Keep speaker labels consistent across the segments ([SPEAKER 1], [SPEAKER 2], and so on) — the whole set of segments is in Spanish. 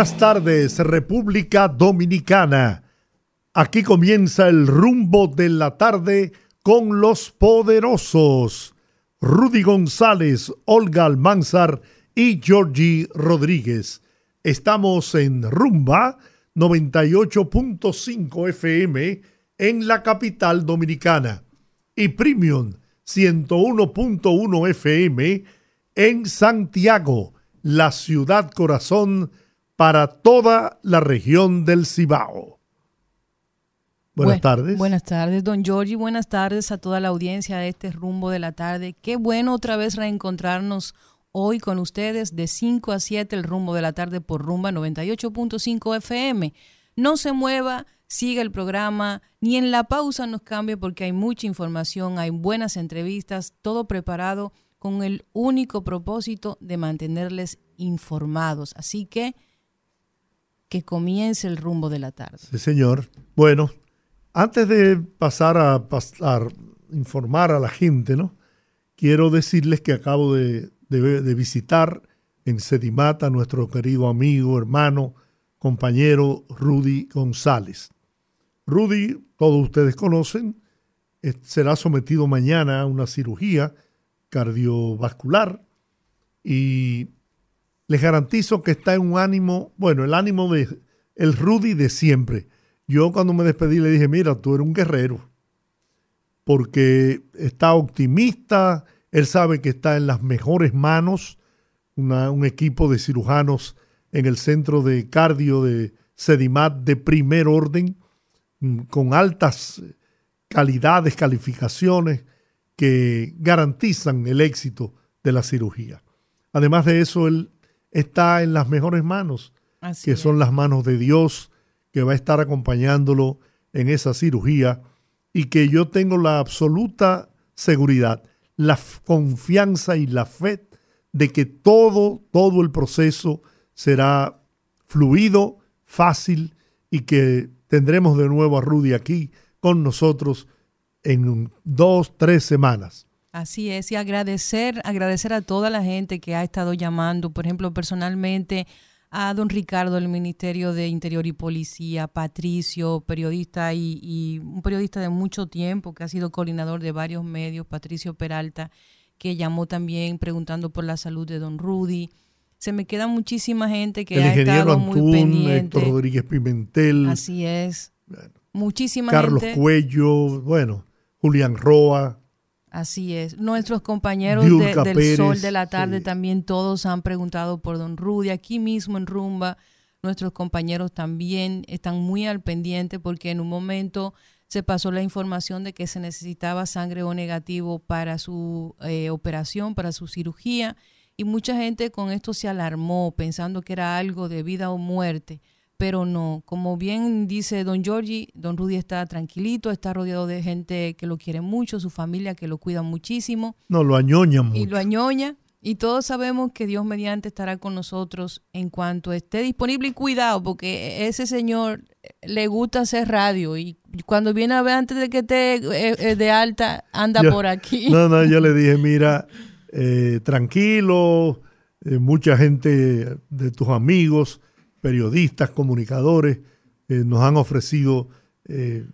[SPEAKER 1] Buenas tardes, República Dominicana. Aquí comienza el rumbo de la tarde con los poderosos. Rudy González, Olga Almanzar y Georgie Rodríguez. Estamos en Rumba 98.5 FM en la capital dominicana y Premium 101.1 FM en Santiago, la ciudad corazón para toda la región del Cibao. Buenas tardes.
[SPEAKER 2] Buenas tardes, don Giorgi. Buenas tardes a toda la audiencia de este rumbo de la tarde. Qué bueno otra vez reencontrarnos hoy con ustedes de 5 a 7 el rumbo de la tarde por rumba 98.5 FM. No se mueva, siga el programa, ni en la pausa nos cambie porque hay mucha información, hay buenas entrevistas, todo preparado con el único propósito de mantenerles informados. Así que que comience el rumbo de la tarde.
[SPEAKER 1] Sí, señor. Bueno, antes de pasar a, pasar, informar a la gente, ¿no? Quiero decirles que acabo de, visitar en Sedimata a nuestro querido amigo, hermano, compañero Rudy González. Rudy, todos ustedes conocen, será sometido mañana a una cirugía cardiovascular y les garantizo que está en un ánimo, bueno, el ánimo de el Rudy de siempre. Yo cuando me despedí le dije, mira, tú eres un guerrero, porque está optimista, él sabe que está en las mejores manos, un equipo de cirujanos en el centro de cardio de Sedimat de primer orden, mm, con altas calidades, calificaciones que garantizan el éxito de la cirugía. Además de eso, él está en las mejores manos, que son las manos de Dios, que va a estar acompañándolo en esa cirugía y que yo tengo la absoluta seguridad, la confianza y la fe de que todo, todo el proceso será fluido, fácil y que tendremos de nuevo a Rudy aquí con nosotros en dos, tres semanas.
[SPEAKER 2] Así es, y agradecer, agradecer a toda la gente que ha estado llamando, por ejemplo, personalmente a don Ricardo del Ministerio de Interior y Policía, Patricio, periodista y, y, un periodista de mucho tiempo que ha sido coordinador de varios medios, Patricio Peralta, que llamó también preguntando por la salud de don Rudy. Se me queda muchísima gente que ha estado muy pendiente.
[SPEAKER 1] Héctor Rodríguez Pimentel.
[SPEAKER 2] Así es. muchísima
[SPEAKER 1] gente.
[SPEAKER 2] Carlos
[SPEAKER 1] Cuello, bueno, Julián Roa.
[SPEAKER 2] Así es. Nuestros compañeros del Sol de la Tarde también todos han preguntado por Don Rudy. Aquí mismo en Rumba, nuestros compañeros también están muy al pendiente porque en un momento se pasó la información de que se necesitaba sangre O negativo para su eh, operación, para su cirugía. Y mucha gente con esto se alarmó pensando que era algo de vida o muerte pero no. Como bien dice don Giorgi, don Rudy está tranquilito, está rodeado de gente que lo quiere mucho, su familia que lo cuida muchísimo.
[SPEAKER 1] No, lo añoña mucho.
[SPEAKER 2] Y lo añoña. Y todos sabemos que Dios mediante estará con nosotros en cuanto esté disponible y cuidado, porque ese señor le gusta hacer radio y cuando viene a ver antes de que esté eh, eh, de alta, anda por aquí.
[SPEAKER 1] No, no, yo le dije, mira, eh, tranquilo, mucha gente de tus amigos periodistas, comunicadores, eh, nos han ofrecido eh,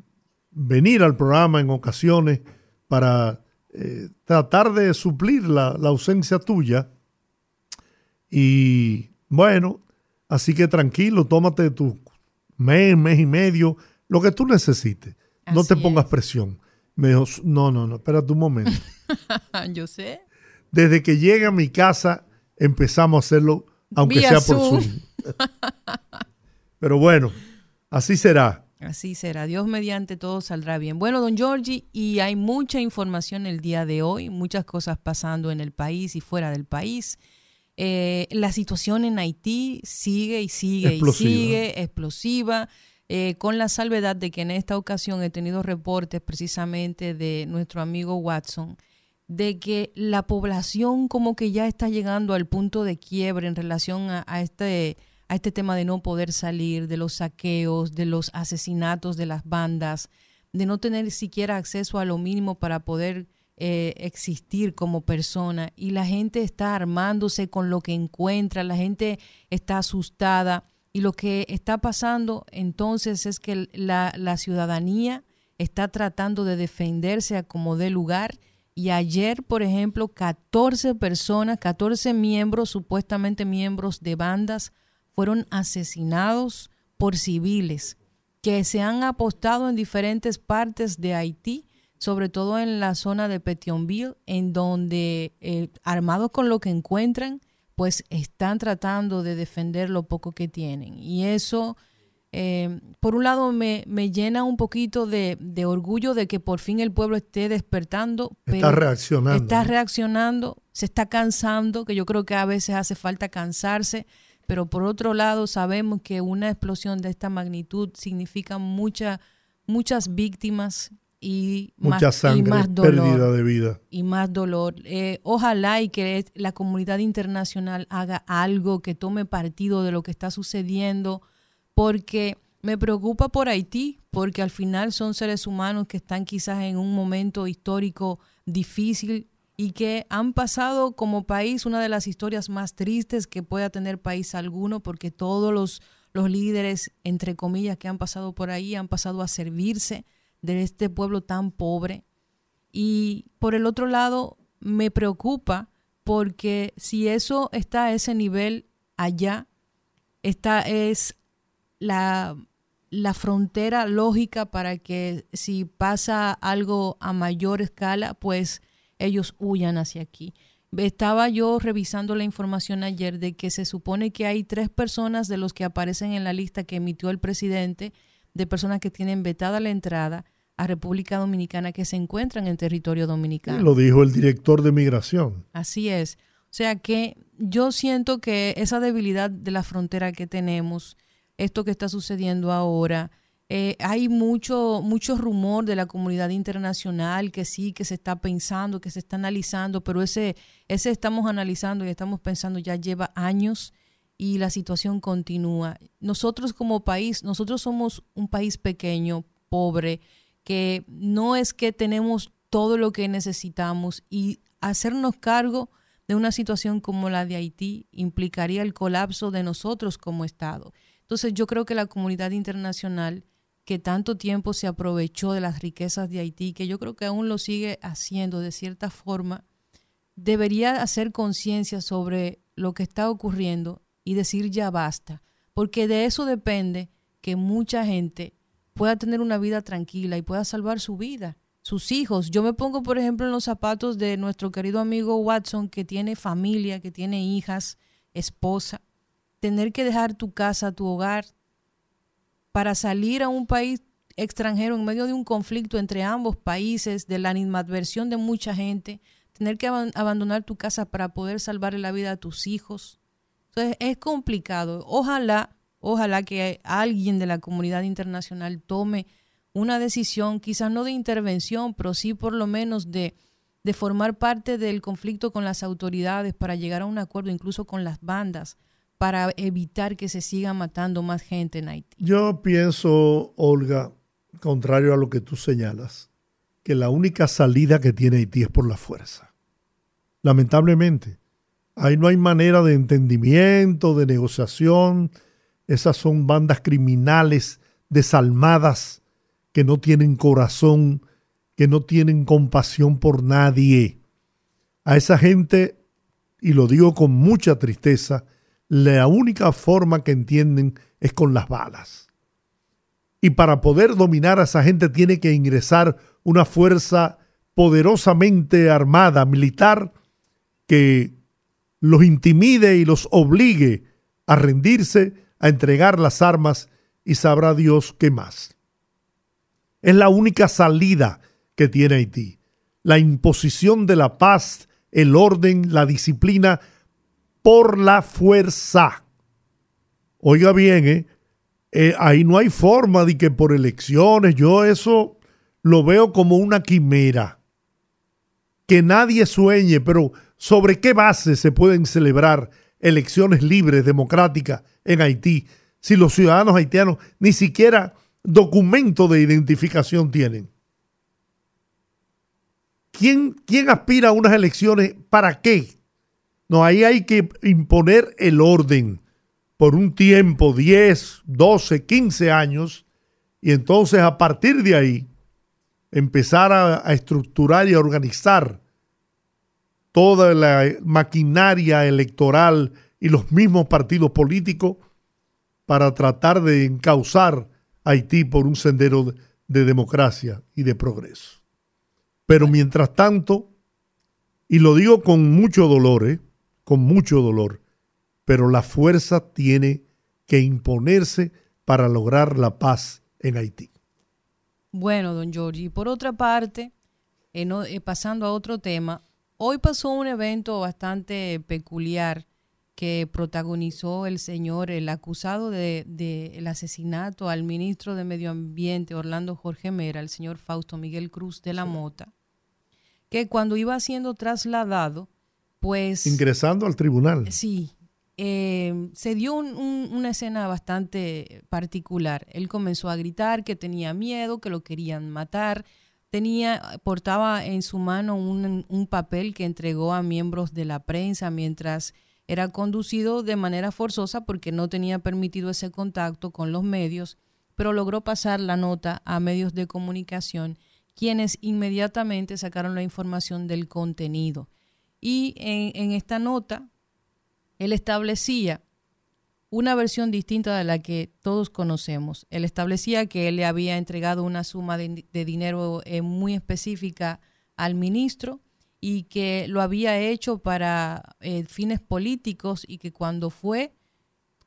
[SPEAKER 1] venir al programa en ocasiones para eh, tratar de suplir la, ausencia tuya. Y bueno, así que tranquilo, tómate tu mes, mes y medio, lo que tú necesites. no te pongas presión. Me dijo, no, no, no, espérate un momento.
[SPEAKER 2] Yo sé.
[SPEAKER 1] Desde que llegue a mi casa empezamos a hacerlo, aunque sea por Zoom. Pero bueno, así será.
[SPEAKER 2] Así será. Dios mediante todo saldrá bien. Bueno, don Giorgi, y hay mucha información el día de hoy, muchas cosas pasando en el país y fuera del país. Eh, la situación en Haití sigue y sigue y sigue explosiva. Eh, con la salvedad de que en esta ocasión he tenido reportes precisamente de nuestro amigo Watson de que la población como que ya está llegando al punto de quiebre en relación a, este, a este tema de no poder salir, de los saqueos, de los asesinatos de las bandas, de no tener siquiera acceso a lo mínimo para poder eh, existir como persona. Y la gente está armándose con lo que encuentra, la gente está asustada. Y lo que está pasando entonces es que la, ciudadanía está tratando de defenderse a como dé lugar. Y ayer, por ejemplo, 14 personas, 14 miembros, supuestamente miembros de bandas, fueron asesinados por civiles que se han apostado en diferentes partes de Haití, sobre todo en la zona de Petionville, en donde eh, armados con lo que encuentran, pues están tratando de defender lo poco que tienen. Y eso, eh, por un lado, me, llena un poquito de, orgullo de que por fin el pueblo esté despertando.
[SPEAKER 1] está reaccionando.
[SPEAKER 2] Está reaccionando, se está cansando, que yo creo que a veces hace falta cansarse. Pero por otro lado, sabemos que una explosión de esta magnitud significa mucha, muchas víctimas y
[SPEAKER 1] Mucha más, sangre, más dolor, pérdida de vida.
[SPEAKER 2] Y más dolor. Eh, ojalá y que la comunidad internacional haga algo que tome partido de lo que está sucediendo, porque me preocupa por Haití, porque al final son seres humanos que están quizás en un momento histórico difícil y que han pasado como país una de las historias más tristes que pueda tener país alguno, porque todos los, los líderes, entre comillas, que han pasado por ahí han pasado a servirse de este pueblo tan pobre. Y por el otro lado, me preocupa porque si eso está a ese nivel allá, esta es la, la frontera lógica para que si pasa algo a mayor escala, pues ellos huyan hacia aquí. Estaba yo revisando la información ayer de que se supone que hay tres personas de los que aparecen en la lista que emitió el presidente de personas que tienen vetada la entrada a República Dominicana que se encuentran en territorio dominicano.
[SPEAKER 1] Lo dijo el director de migración.
[SPEAKER 2] Así es. O sea que yo siento que esa debilidad de la frontera que tenemos, esto que está sucediendo ahora, eh, hay mucho, mucho rumor de la comunidad internacional que sí, que se está pensando, que se está analizando, pero ese, ese estamos analizando y estamos pensando ya lleva años y la situación continúa. Nosotros como país, nosotros somos un país pequeño, pobre, que no es que tenemos todo lo que necesitamos y hacernos cargo de una situación como la de Haití implicaría el colapso de nosotros como Estado. Entonces yo creo que la comunidad internacional que tanto tiempo se aprovechó de las riquezas de Haití, que yo creo que aún lo sigue haciendo de cierta forma, debería hacer conciencia sobre lo que está ocurriendo y decir ya basta, porque de eso depende que mucha gente pueda tener una vida tranquila y pueda salvar su vida, sus hijos. Yo me pongo, por ejemplo, en los zapatos de nuestro querido amigo Watson, que tiene familia, que tiene hijas, esposa. Tener que dejar tu casa, tu hogar, para salir a un país extranjero en medio de un conflicto entre ambos países, de la animadversión de mucha gente, tener que abandonar tu casa para poder salvarle la vida a tus hijos. Entonces es complicado. Ojalá Ojalá que alguien de la comunidad internacional tome una decisión, quizás no de intervención, pero sí por lo menos de, de formar parte del conflicto con las autoridades para llegar a un acuerdo incluso con las bandas para evitar que se siga matando más gente en Haití.
[SPEAKER 1] Yo pienso, Olga, contrario a lo que tú señalas, que la única salida que tiene Haití es por la fuerza. Lamentablemente, ahí no hay manera de entendimiento, de negociación, esas son bandas criminales desalmadas que no tienen corazón, que no tienen compasión por nadie. A esa gente, y lo digo con mucha tristeza, la única forma que entienden es con las balas. Y para poder dominar a esa gente tiene que ingresar una fuerza poderosamente armada, militar, que los intimide y los obligue a rendirse a entregar las armas y sabrá Dios qué más. Es la única salida que tiene Haití. La imposición de la paz, el orden, la disciplina por la fuerza. Oiga bien, ¿eh? Eh, ahí no hay forma de que por elecciones, yo eso lo veo como una quimera. Que nadie sueñe, pero ¿sobre qué base se pueden celebrar elecciones libres, democráticas en Haití, si los ciudadanos haitianos ni siquiera documento de identificación tienen? ¿Quién, ¿Quién aspira a unas elecciones? ¿Para qué? No, ahí hay que imponer el orden por un tiempo, 10, 12, 15 años, y entonces a partir de ahí empezar a, estructurar y a organizar toda la maquinaria electoral y los mismos partidos políticos para tratar de encauzar a Haití por un sendero de democracia y de progreso. Pero mientras tanto, y lo digo con mucho dolor, ¿eh? Con mucho dolor, pero la fuerza tiene que imponerse para lograr la paz en Haití.
[SPEAKER 2] Bueno, don Giorgi, por otra parte, eh, eh, pasando a otro tema, hoy pasó un evento bastante peculiar que protagonizó el señor, el acusado del de, asesinato al ministro de Medio Ambiente, Orlando Jorge Mera, el señor Fausto Miguel Cruz de la Mota, que cuando iba siendo trasladado, pues...
[SPEAKER 1] Ingresando al tribunal.
[SPEAKER 2] Sí, eh, se dio una escena bastante particular. Él comenzó a gritar que tenía miedo, que lo querían matar. Tenía, portaba en su mano un, un papel que entregó a miembros de la prensa mientras era conducido de manera forzosa porque no tenía permitido ese contacto con los medios, pero logró pasar la nota a medios de comunicación, quienes inmediatamente sacaron la información del contenido. Y en, esta nota, él establecía una versión distinta de la que todos conocemos. Él establecía que él le había entregado una suma de, dinero eh, muy específica al ministro y que lo había hecho para eh, fines políticos y que cuando fue,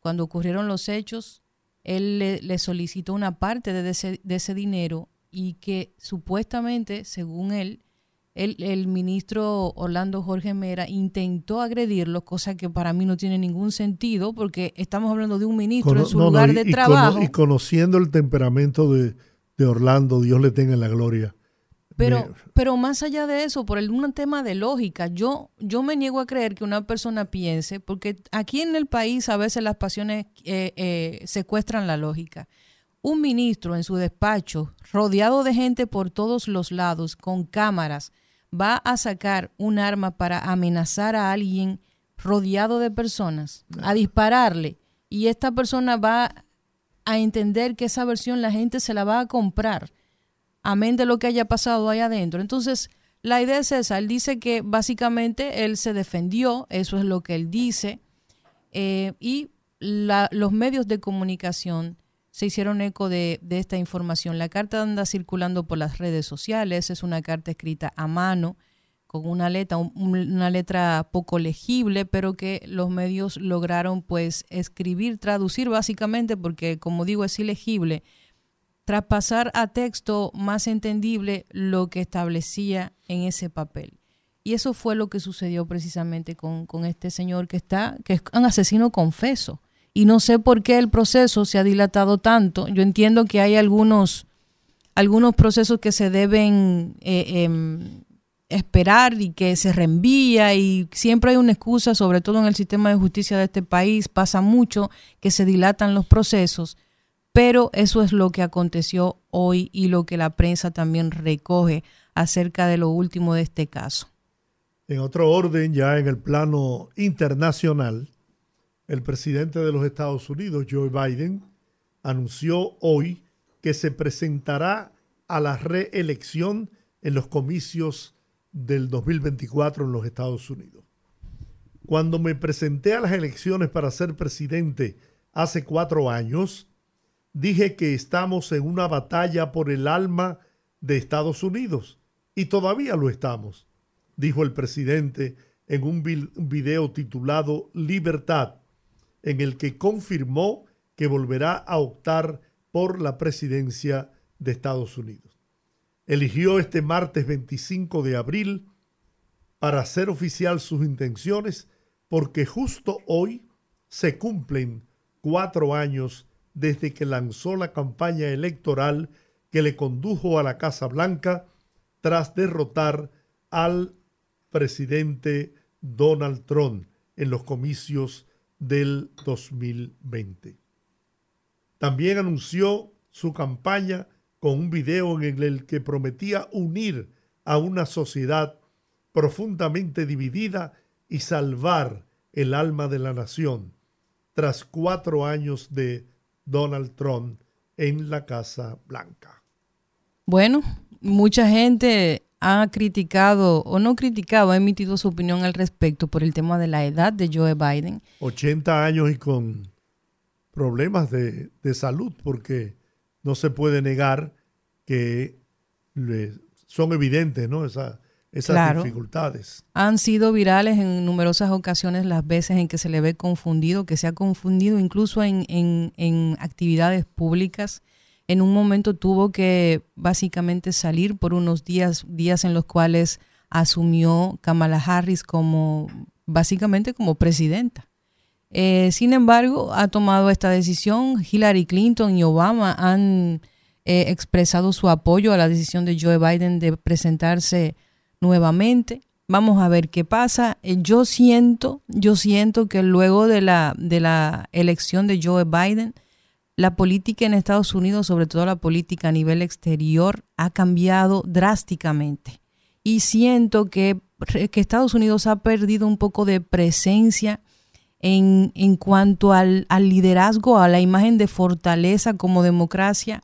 [SPEAKER 2] cuando ocurrieron los hechos, él le, solicitó una parte de de ese dinero y que supuestamente, según él, el, ministro Orlando Jorge Mera intentó agredirlo, cosa que para mí no tiene ningún sentido, porque estamos hablando de un ministro en su lugar de trabajo.
[SPEAKER 1] y conociendo el temperamento de, de Orlando, Dios le tenga la gloria
[SPEAKER 2] pero, pero más allá de eso, por el, un tema de lógica, yo, yo me niego a creer que una persona piense, porque aquí en el país a veces las pasiones eh, eh, secuestran la lógica. Un ministro en su despacho, rodeado de gente por todos los lados, con cámaras, va a sacar un arma para amenazar a alguien rodeado de personas, a dispararle, y esta persona va a entender que esa versión la gente se la va a comprar amén de lo que haya pasado ahí adentro. Entonces, la idea es esa. Él dice que básicamente él se defendió, eso es lo que él dice, eh, y los medios de comunicación se hicieron eco de, esta información. La carta anda circulando por las redes sociales, es una carta escrita a mano, con una letra, una letra poco legible, pero que los medios lograron pues escribir, traducir básicamente, porque como digo es ilegible, traspasar a texto más entendible lo que establecía en ese papel. Y eso fue lo que sucedió precisamente con, este señor que está, que es un asesino confeso. Y no sé por qué el proceso se ha dilatado tanto. Yo entiendo que hay algunos, algunos procesos que se deben eh, em, esperar y que se reenvía y siempre hay una excusa, sobre todo en el sistema de justicia de este país, pasa mucho que se dilatan los procesos pero eso es lo que aconteció hoy y lo que la prensa también recoge acerca de lo último de este caso.
[SPEAKER 1] En otro orden, ya en el plano internacional, el presidente de los Estados Unidos, Joe Biden, anunció hoy que se presentará a la reelección en los comicios del 2024 en los Estados Unidos. Cuando me presenté a las elecciones para ser presidente hace cuatro años, dije que estamos en una batalla por el alma de Estados Unidos y todavía lo estamos, dijo el presidente en un video titulado Libertad, en el que confirmó que volverá a optar por la presidencia de Estados Unidos. Eligió este martes 25 de abril para hacer oficial sus intenciones porque justo hoy se cumplen cuatro años desde que lanzó la campaña electoral que le condujo a la Casa Blanca tras derrotar al presidente Donald Trump en los comicios del 2020. También anunció su campaña con un video en el que prometía unir a una sociedad profundamente dividida y salvar el alma de la nación tras cuatro años de Donald Trump en la Casa Blanca.
[SPEAKER 2] Bueno, mucha gente ha criticado o no criticado, ha emitido su opinión al respecto por el tema de la edad de Joe Biden.
[SPEAKER 1] 80 años y con problemas de, salud, porque no se puede negar que son evidentes, ¿no? Esa, esas dificultades.
[SPEAKER 2] Han sido virales en numerosas ocasiones las veces en que se le ve confundido, que se ha confundido incluso en, en actividades públicas en un momento tuvo que básicamente salir por unos días, días en los cuales asumió Kamala Harris como básicamente como presidenta. Eh, sin embargo, ha tomado esta decisión. Hillary Clinton y Obama han eh, expresado su apoyo a la decisión de Joe Biden de presentarse nuevamente. Vamos a ver qué pasa. Eh, yo siento, yo siento que luego de la, de la elección de Joe Biden, la política en Estados Unidos, sobre todo la política a nivel exterior, ha cambiado drásticamente. Y siento que, que Estados Unidos ha perdido un poco de presencia en, en cuanto al, al liderazgo, a la imagen de fortaleza como democracia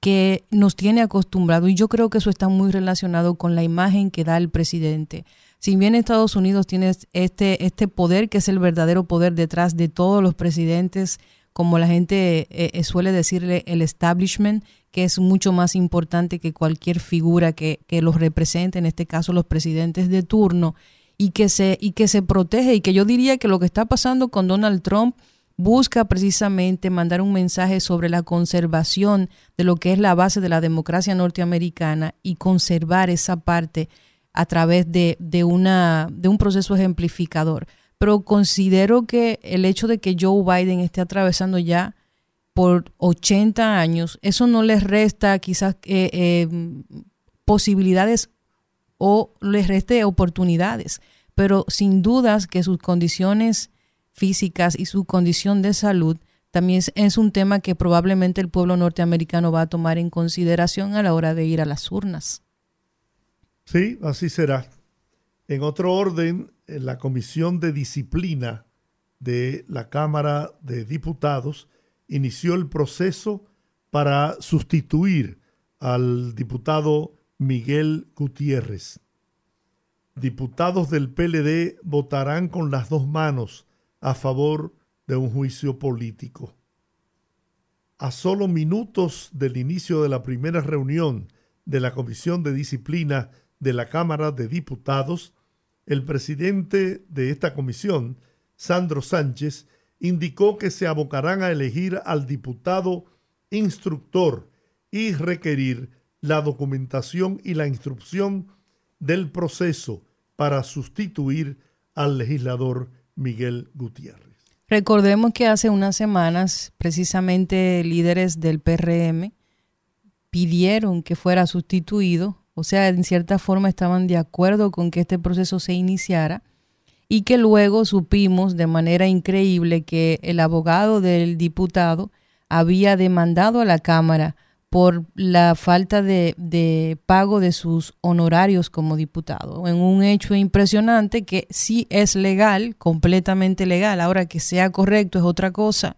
[SPEAKER 2] que nos tiene acostumbrado. Y yo creo que eso está muy relacionado con la imagen que da el presidente. Si bien Estados Unidos tiene este, este poder, que es el verdadero poder detrás de todos los presidentes como la gente eh, eh, suele decirle, el establishment, que es mucho más importante que cualquier figura que, que, los represente, en este caso los presidentes de turno, y que, se, y que se protege. Y que yo diría que lo que está pasando con Donald Trump busca precisamente mandar un mensaje sobre la conservación de lo que es la base de la democracia norteamericana y conservar esa parte a través de, de, una, de un proceso ejemplificador pero considero que el hecho de que Joe Biden esté atravesando ya por 80 años, eso no les resta quizás eh, eh, posibilidades o les reste oportunidades, pero sin dudas que sus condiciones físicas y su condición de salud también es un tema que probablemente el pueblo norteamericano va a tomar en consideración a la hora de ir a las urnas.
[SPEAKER 1] Sí, así será. En otro orden, la Comisión de Disciplina de la Cámara de Diputados inició el proceso para sustituir al diputado Miguel Gutiérrez. Diputados del PLD votarán con las dos manos a favor de un juicio político. A solo minutos del inicio de la primera reunión de la Comisión de Disciplina de la Cámara de Diputados, el presidente de esta comisión, Sandro Sánchez, indicó que se abocarán a elegir al diputado instructor y requerir la documentación y la instrucción del proceso para sustituir al legislador Miguel Gutiérrez.
[SPEAKER 2] Recordemos que hace unas semanas precisamente líderes del PRM pidieron que fuera sustituido o sea, en cierta forma estaban de acuerdo con que este proceso se iniciara y que luego supimos de manera increíble que el abogado del diputado había demandado a la Cámara por la falta de, pago de sus honorarios como diputado, en un hecho impresionante que sí es legal, completamente legal, ahora que sea correcto es otra cosa,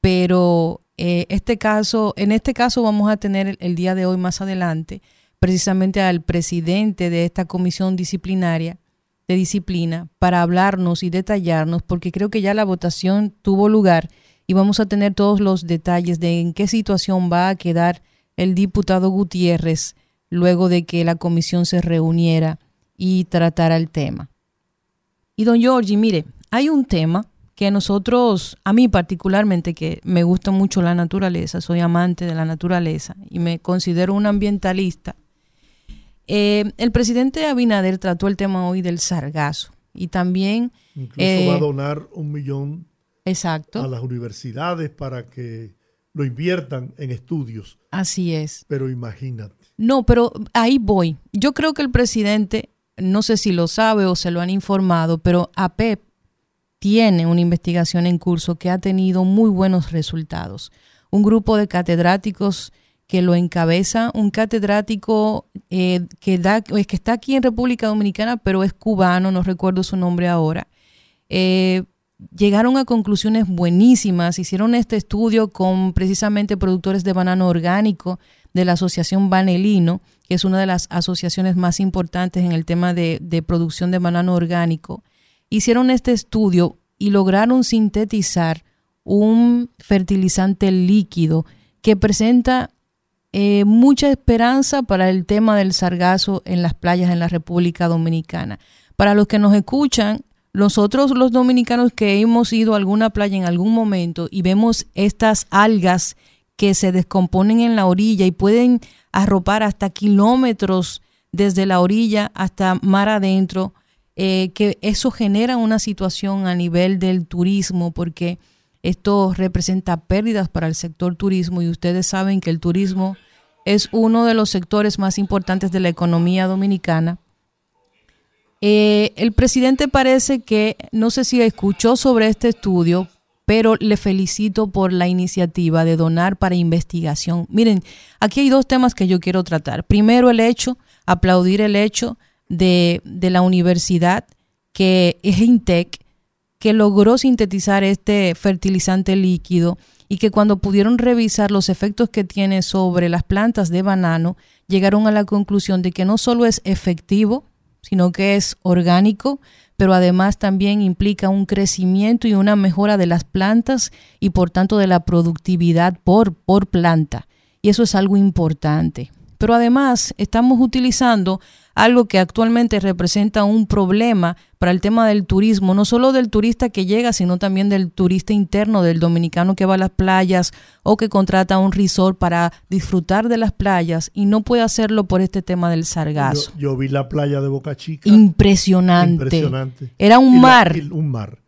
[SPEAKER 2] pero eh, este caso, en este caso vamos a tener el día de hoy más adelante precisamente al presidente de esta comisión disciplinaria de disciplina para hablarnos y detallarnos, porque creo que ya la votación tuvo lugar y vamos a tener todos los detalles de en qué situación va a quedar el diputado Gutiérrez luego de que la comisión se reuniera y tratara el tema. Y don Giorgi, mire, hay un tema que nosotros, a mí particularmente, que me gusta mucho la naturaleza, soy amante de la naturaleza y me considero un ambientalista, eh, el presidente Abinader trató el tema hoy del sargazo Y también...
[SPEAKER 1] Incluso va a eh, donar un millón
[SPEAKER 2] exacto.
[SPEAKER 1] a las universidades para que lo inviertan en estudios.
[SPEAKER 2] Así es.
[SPEAKER 1] Pero imagínate.
[SPEAKER 2] No, pero ahí voy. Yo creo que el presidente, no sé si lo sabe o se lo han informado, pero APEP tiene una investigación en curso que ha tenido muy buenos resultados. Un grupo de catedráticos que lo encabeza, un catedrático eh, que, da, que está aquí en República Dominicana, pero es cubano, no recuerdo su nombre ahora. Eh, llegaron a conclusiones buenísimas, hicieron este estudio con precisamente productores de banano orgánico de la Asociación Banelino, que es una de las asociaciones más importantes en el tema de, de producción de banano orgánico. Hicieron este estudio y lograron sintetizar un fertilizante líquido que presenta eh, mucha esperanza para el tema del sargazo en las playas en la República Dominicana. Para los que nos escuchan, nosotros los dominicanos que hemos ido a alguna playa en algún momento y vemos estas algas que se descomponen en la orilla y pueden arropar hasta kilómetros desde la orilla hasta mar adentro, eh, que eso genera una situación a nivel del turismo porque esto representa pérdidas para el sector turismo y ustedes saben que el turismo es uno de los sectores más importantes de la economía dominicana eh, el presidente parece que, no sé si escuchó sobre este estudio, pero le felicito por la iniciativa de donar para investigación. Miren, aquí hay dos temas que yo quiero tratar. Primero, el hecho, aplaudir el hecho de, de la universidad que es Intec, que logró sintetizar este fertilizante líquido y que cuando pudieron revisar los efectos que tiene sobre las plantas de banano, llegaron a la conclusión de que no solo es efectivo, sino que es orgánico, pero además también implica un crecimiento y una mejora de las plantas y por tanto de la productividad por, por planta. Y eso es algo importante. Pero además estamos utilizando algo que actualmente representa un problema para el tema del turismo, no solo del turista que llega, sino también del turista interno, del dominicano que va a las playas o que contrata un resort para disfrutar de las playas y no puede hacerlo por este tema del sargazo.
[SPEAKER 1] Yo, vi la playa de Boca Chica.
[SPEAKER 2] Impresionante. Impresionante. Era un mar.
[SPEAKER 1] un mar.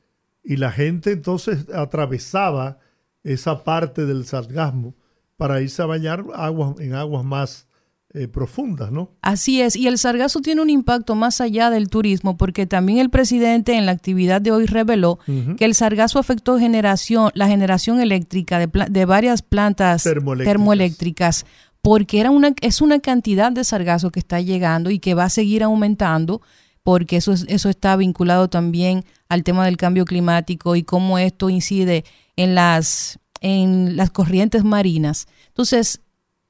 [SPEAKER 1] Y la gente entonces atravesaba esa parte del sargasmo para irse a bañar aguas, en aguas más eh, profundas, ¿no?
[SPEAKER 2] Así es, y el sargazo tiene un impacto más allá del turismo, porque también el presidente en la actividad de hoy reveló que el sargazo afectó generación, la generación eléctrica de, de varias plantas termoeléctricas. porque era una, es una cantidad de sargazo que está llegando y que va a seguir aumentando, porque eso, eso está vinculado también al tema del cambio climático y cómo esto incide en las, en las corrientes marinas. Entonces,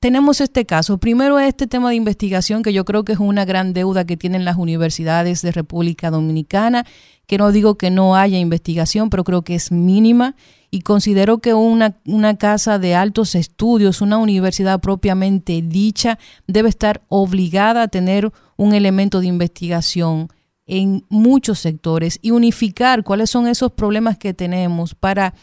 [SPEAKER 2] tenemos este caso. Primero este tema de investigación que yo creo que es una gran deuda que tienen las universidades de República Dominicana, que no digo que no haya investigación, pero creo que es mínima y considero que una, una casa de altos estudios, una universidad propiamente dicha, debe estar obligada a tener un elemento de investigación en muchos sectores y unificar cuáles son esos problemas que tenemos para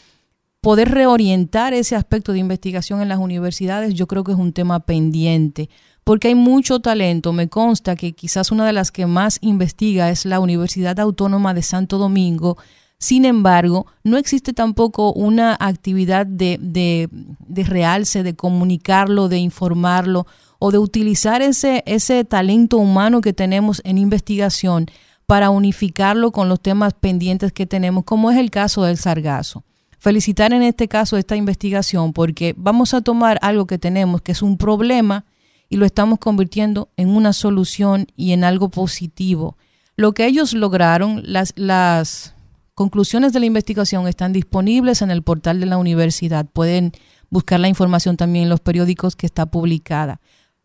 [SPEAKER 2] poder reorientar ese aspecto de investigación en las universidades, yo creo que es un tema pendiente, porque hay mucho talento. Me consta que quizás una de las que más investiga es la Universidad Autónoma de Santo Domingo. Sin embargo, no existe tampoco una actividad de, de, de realce, de comunicarlo, de informarlo o de utilizar ese, ese talento humano que tenemos en investigación para unificarlo con los temas pendientes que tenemos, como es el caso del sargazo felicitar en este caso esta investigación porque vamos a tomar algo que tenemos, que es un problema, y lo estamos convirtiendo en una solución y en algo positivo. Lo que ellos lograron, las, las conclusiones de la investigación están disponibles en el portal de la universidad. Pueden buscar la información también en los periódicos que está publicada.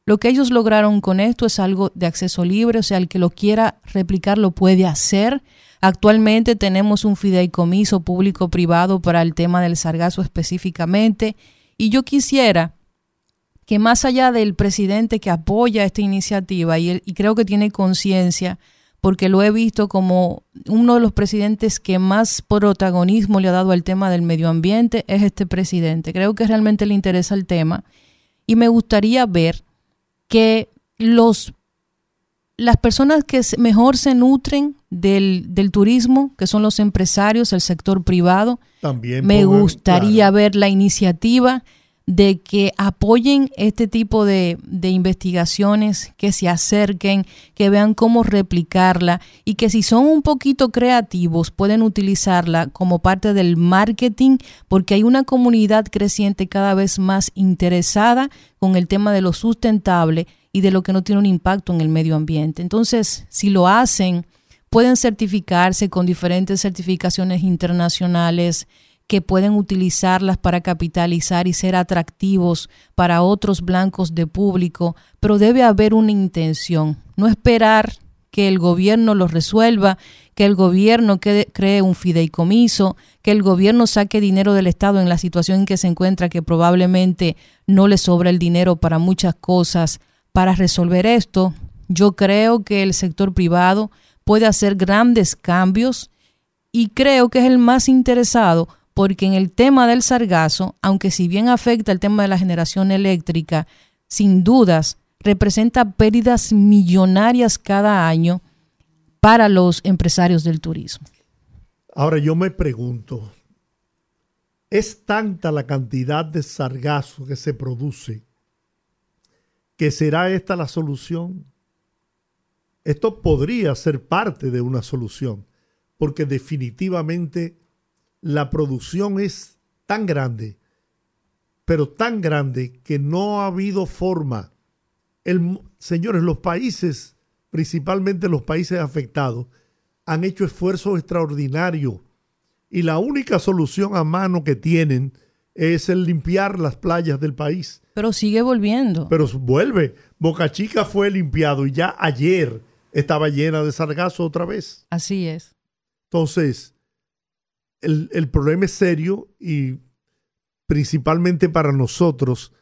[SPEAKER 2] Lo que ellos lograron con esto es algo de acceso libre, o sea, el que lo quiera replicar lo puede hacer. Actualmente tenemos un fideicomiso público-privado para el tema del sargazo específicamente y yo quisiera que más allá del presidente que apoya esta iniciativa y, y creo que tiene conciencia, porque lo he visto como uno de los presidentes que más protagonismo le ha dado al tema del medio ambiente, es este presidente. Creo que realmente le interesa el tema y me gustaría ver que los las personas que mejor se nutren del, turismo, que son los empresarios, el sector privado.
[SPEAKER 1] También
[SPEAKER 2] me gustaría ver la iniciativa de que apoyen este tipo de, de, investigaciones, que se acerquen, que vean cómo replicarla y que si son un poquito creativos pueden utilizarla como parte del marketing porque hay una comunidad creciente cada vez más interesada con el tema de lo sustentable y de lo que no tiene un impacto en el medio ambiente. Entonces, si lo hacen, pueden certificarse con diferentes certificaciones internacionales, que pueden utilizarlas para capitalizar y ser atractivos para otros blancos de público, pero debe haber una intención, no esperar que el gobierno lo resuelva, que el gobierno cree un fideicomiso, que el gobierno saque dinero del Estado en la situación en que se encuentra, que probablemente no le sobra el dinero para muchas cosas. Para resolver esto, yo creo que el sector privado puede hacer grandes cambios y creo que es el más interesado porque en el tema del sargazo, aunque si bien afecta el tema de la generación eléctrica, sin dudas representa pérdidas millonarias cada año para los empresarios del turismo.
[SPEAKER 1] Ahora yo me pregunto, ¿es tanta la cantidad de sargazo que se produce que será esta la solución? Esto podría ser parte de una solución, porque definitivamente la producción es tan grande, pero tan grande que no ha habido forma. El, señores, los países, principalmente los países afectados, han hecho esfuerzos extraordinarios y la única solución a mano que tienen es el limpiar las playas del país.
[SPEAKER 2] Pero sigue volviendo.
[SPEAKER 1] Pero vuelve. Boca Chica fue limpiado y ya ayer estaba llena de sargazo otra vez.
[SPEAKER 2] Así es.
[SPEAKER 1] Entonces, el, problema es serio y principalmente para nosotros,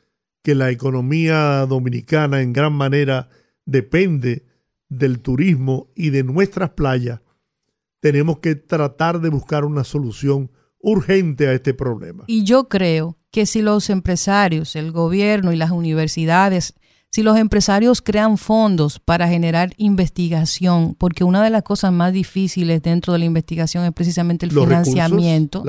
[SPEAKER 1] que la economía dominicana en gran manera depende del turismo y de nuestras playas, tenemos que tratar de buscar una solución urgente a este problema.
[SPEAKER 2] Y yo creo que si los empresarios, el gobierno y las universidades si los empresarios crean fondos para generar investigación, porque una de las cosas más difíciles dentro de la investigación es precisamente el financiamiento,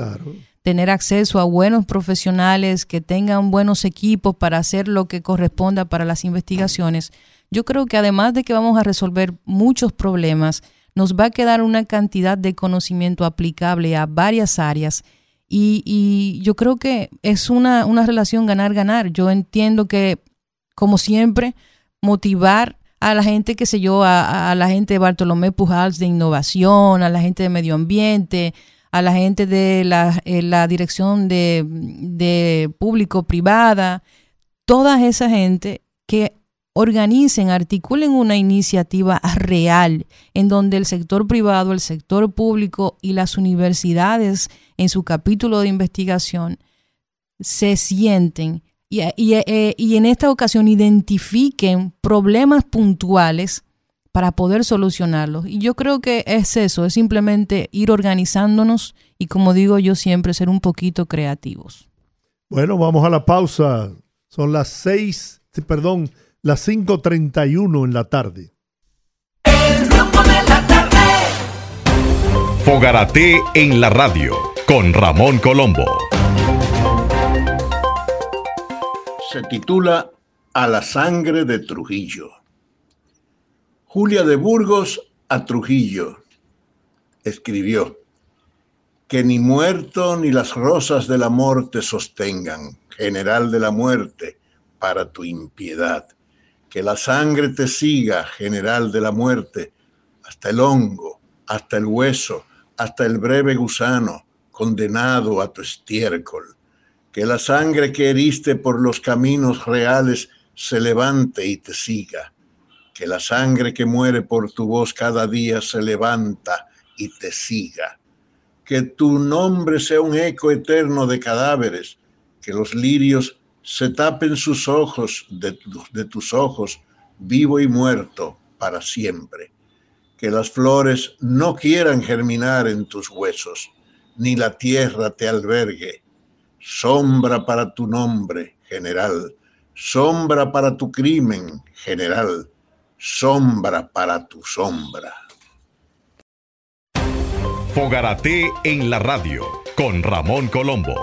[SPEAKER 2] tener acceso a buenos profesionales que tengan buenos equipos para hacer lo que corresponda para las investigaciones, yo creo que además de que vamos a resolver muchos problemas, nos va a quedar una cantidad de conocimiento aplicable a varias áreas y, yo creo que es una, una relación ganar-ganar. Yo entiendo que como siempre, motivar a la gente, qué sé yo, a, la gente de Bartolomé Pujals de innovación, a la gente de medio ambiente, a la gente de la, eh, dirección de, de público-privada, toda esa gente que organicen, articulen una iniciativa real en donde el sector privado, el sector público y las universidades en su capítulo de investigación se sienten eh, y, en esta ocasión identifiquen problemas puntuales para poder solucionarlos. Y yo creo que es eso, es simplemente ir organizándonos y como digo yo siempre, ser un poquito creativos.
[SPEAKER 1] Bueno, vamos a la pausa. Son las seis, perdón, las 5.31 en la tarde. El rumbo de la tarde.
[SPEAKER 3] Fogarate en la radio con Ramón Colombo.
[SPEAKER 4] se titula A la sangre de Trujillo. Julia de Burgos a Trujillo escribió, que ni muerto ni las rosas del amor te sostengan, general de la muerte, para tu impiedad. Que la sangre te siga, general de la muerte, hasta el hongo, hasta el hueso, hasta el breve gusano, condenado a tu estiércol. Que la sangre que heriste por los caminos reales se levante y te siga, que la sangre que muere por tu voz cada día se levanta y te siga, que tu nombre sea un eco eterno de cadáveres, que los lirios se tapen sus ojos de, tus ojos, vivo y muerto para siempre, que las flores no quieran germinar en tus huesos, ni la tierra te albergue, sombra para tu nombre, general, sombra para tu crimen, general, sombra para tu sombra.
[SPEAKER 3] Fogarate en la radio con Ramón Colombo.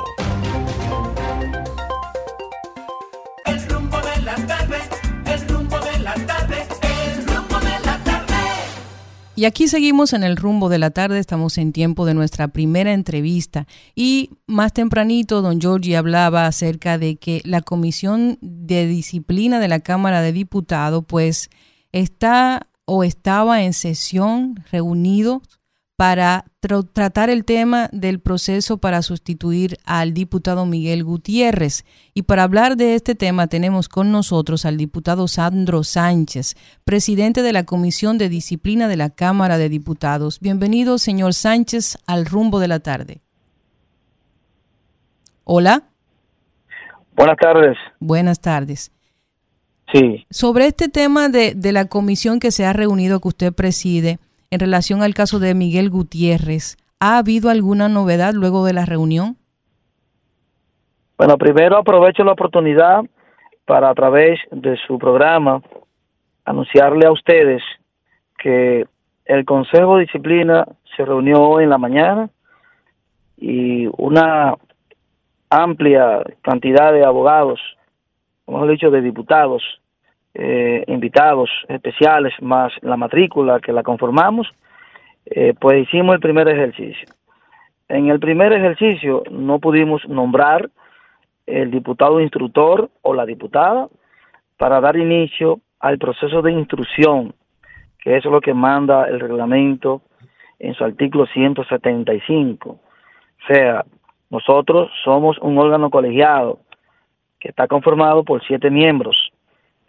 [SPEAKER 2] Y aquí seguimos en el rumbo de la tarde, estamos en tiempo de nuestra primera entrevista. Y más tempranito don Giorgi hablaba acerca de que la Comisión de Disciplina de la Cámara de Diputados pues está o estaba en sesión reunidos para tratar el tema del proceso para sustituir al diputado Miguel Gutiérrez. Y para hablar de este tema tenemos con nosotros al diputado Sandro Sánchez, presidente de la Comisión de Disciplina de la Cámara de Diputados. Bienvenido, señor Sánchez, al rumbo de la tarde. Hola.
[SPEAKER 5] Buenas tardes.
[SPEAKER 2] Buenas tardes.
[SPEAKER 5] Sí.
[SPEAKER 2] Sobre este tema de, de la comisión que se ha reunido, que usted preside, en relación al caso de Miguel Gutiérrez. ¿Ha habido alguna novedad luego de la reunión?
[SPEAKER 5] Bueno, primero aprovecho la oportunidad para a través de su programa anunciarle a ustedes que el Consejo de Disciplina se reunió hoy en la mañana y una amplia cantidad de abogados, como he dicho, de diputados, eh, invitados especiales más la matrícula que la conformamos, eh, pues hicimos el primer ejercicio. En el primer ejercicio no pudimos nombrar el diputado instructor o la diputada para dar inicio al proceso de instrucción, que es lo que manda el reglamento en su artículo 175. O sea, nosotros somos un órgano colegiado que está conformado por siete miembros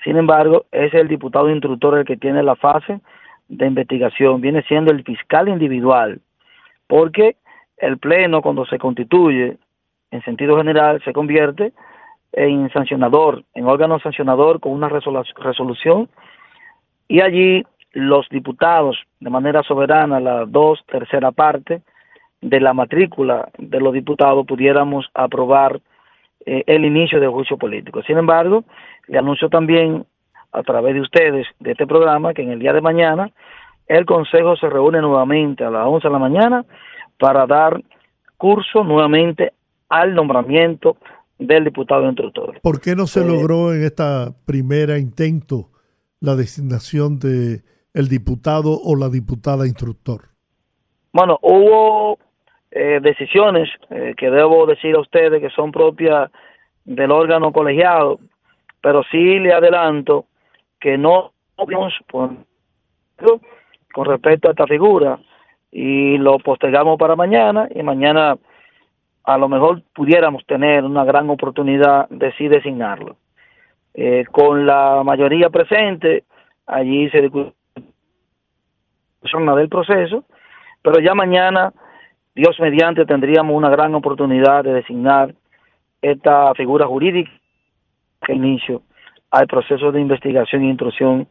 [SPEAKER 5] sin embargo, es el diputado instructor el que tiene la fase de investigación, viene siendo el fiscal individual, porque el Pleno cuando se constituye, en sentido general, se convierte en sancionador, en órgano sancionador con una resolución, y allí los diputados, de manera soberana, la dos tercera parte de la matrícula de los diputados, pudiéramos aprobar eh, el inicio del juicio político. Sin embargo, le anuncio también a través de ustedes, de este programa, que en el día de mañana el Consejo se reúne nuevamente a las 11 de la mañana para dar curso nuevamente al nombramiento del diputado instructor.
[SPEAKER 1] ¿Por qué no se eh, logró en esta primera intento la designación de el diputado o la diputada instructor?
[SPEAKER 5] Bueno, hubo eh, decisiones eh, que debo decir a ustedes que son propias del órgano colegiado, pero sí le adelanto que no vimos con respecto a esta figura y lo postergamos para mañana y mañana a lo mejor pudiéramos tener una gran oportunidad de sí designarlo. Eh, con la mayoría presente, allí se discute del proceso, pero ya mañana, Dios mediante, tendríamos una gran oportunidad de designar esta figura jurídica inicio al proceso de investigación e intrusión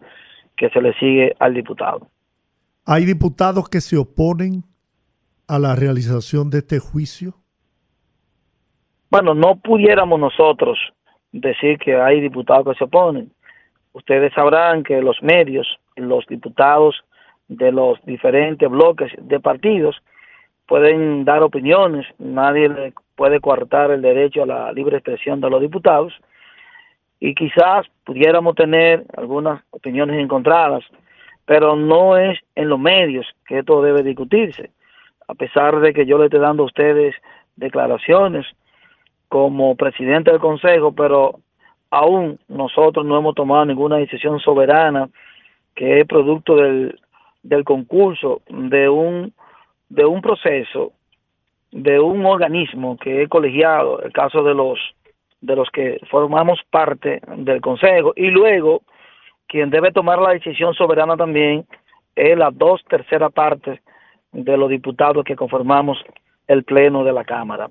[SPEAKER 5] que se le sigue al diputado.
[SPEAKER 1] ¿Hay diputados que se oponen a la realización de este juicio?
[SPEAKER 5] Bueno, no pudiéramos nosotros decir que hay diputados que se oponen. Ustedes sabrán que los medios, los diputados de los diferentes bloques de partidos pueden dar opiniones, nadie puede coartar el derecho a la libre expresión de los diputados y quizás pudiéramos tener algunas opiniones encontradas, pero no es en los medios que esto debe discutirse, a pesar de que yo le estoy dando a ustedes declaraciones como presidente del Consejo, pero aún nosotros no hemos tomado ninguna decisión soberana que es producto del, del concurso de un de un proceso de un organismo que es colegiado, el caso de los de los que formamos parte del Consejo y luego quien debe tomar la decisión soberana también es las dos terceras partes de los diputados que conformamos el Pleno de la Cámara.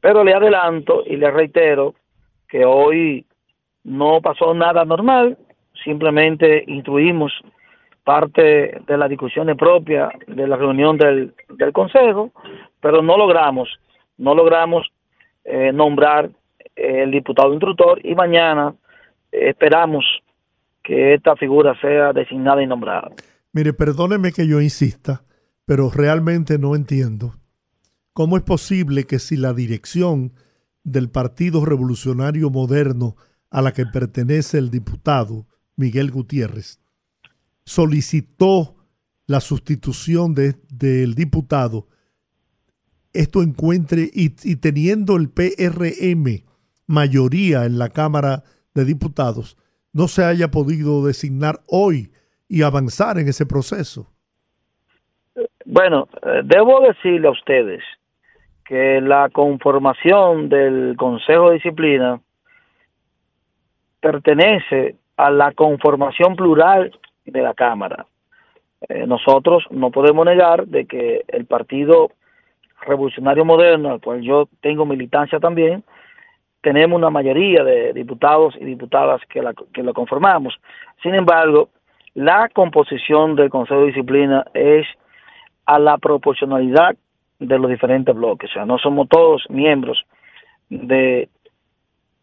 [SPEAKER 5] Pero le adelanto y le reitero que hoy no pasó nada normal, simplemente instruimos parte de las discusiones propias de la reunión del, del Consejo, pero no logramos, no logramos eh, nombrar el diputado instructor y mañana esperamos que esta figura sea designada y nombrada.
[SPEAKER 1] Mire, perdóneme que yo insista, pero realmente no entiendo cómo es posible que si la dirección del Partido Revolucionario Moderno a la que pertenece el diputado Miguel Gutiérrez solicitó la sustitución del diputado, esto encuentre y, y teniendo el PRM mayoría en la Cámara de Diputados, no se haya podido designar hoy y avanzar en ese proceso.
[SPEAKER 5] Bueno, eh, debo decirle a ustedes que la conformación del Consejo de Disciplina pertenece a la conformación plural de la Cámara. Eh, nosotros no podemos negar de que el Partido Revolucionario Moderno, al cual yo tengo militancia también, tenemos una mayoría de diputados y diputadas que, la, que lo conformamos. Sin embargo, la composición del Consejo de Disciplina es a la proporcionalidad de los diferentes bloques, o sea, no somos todos miembros de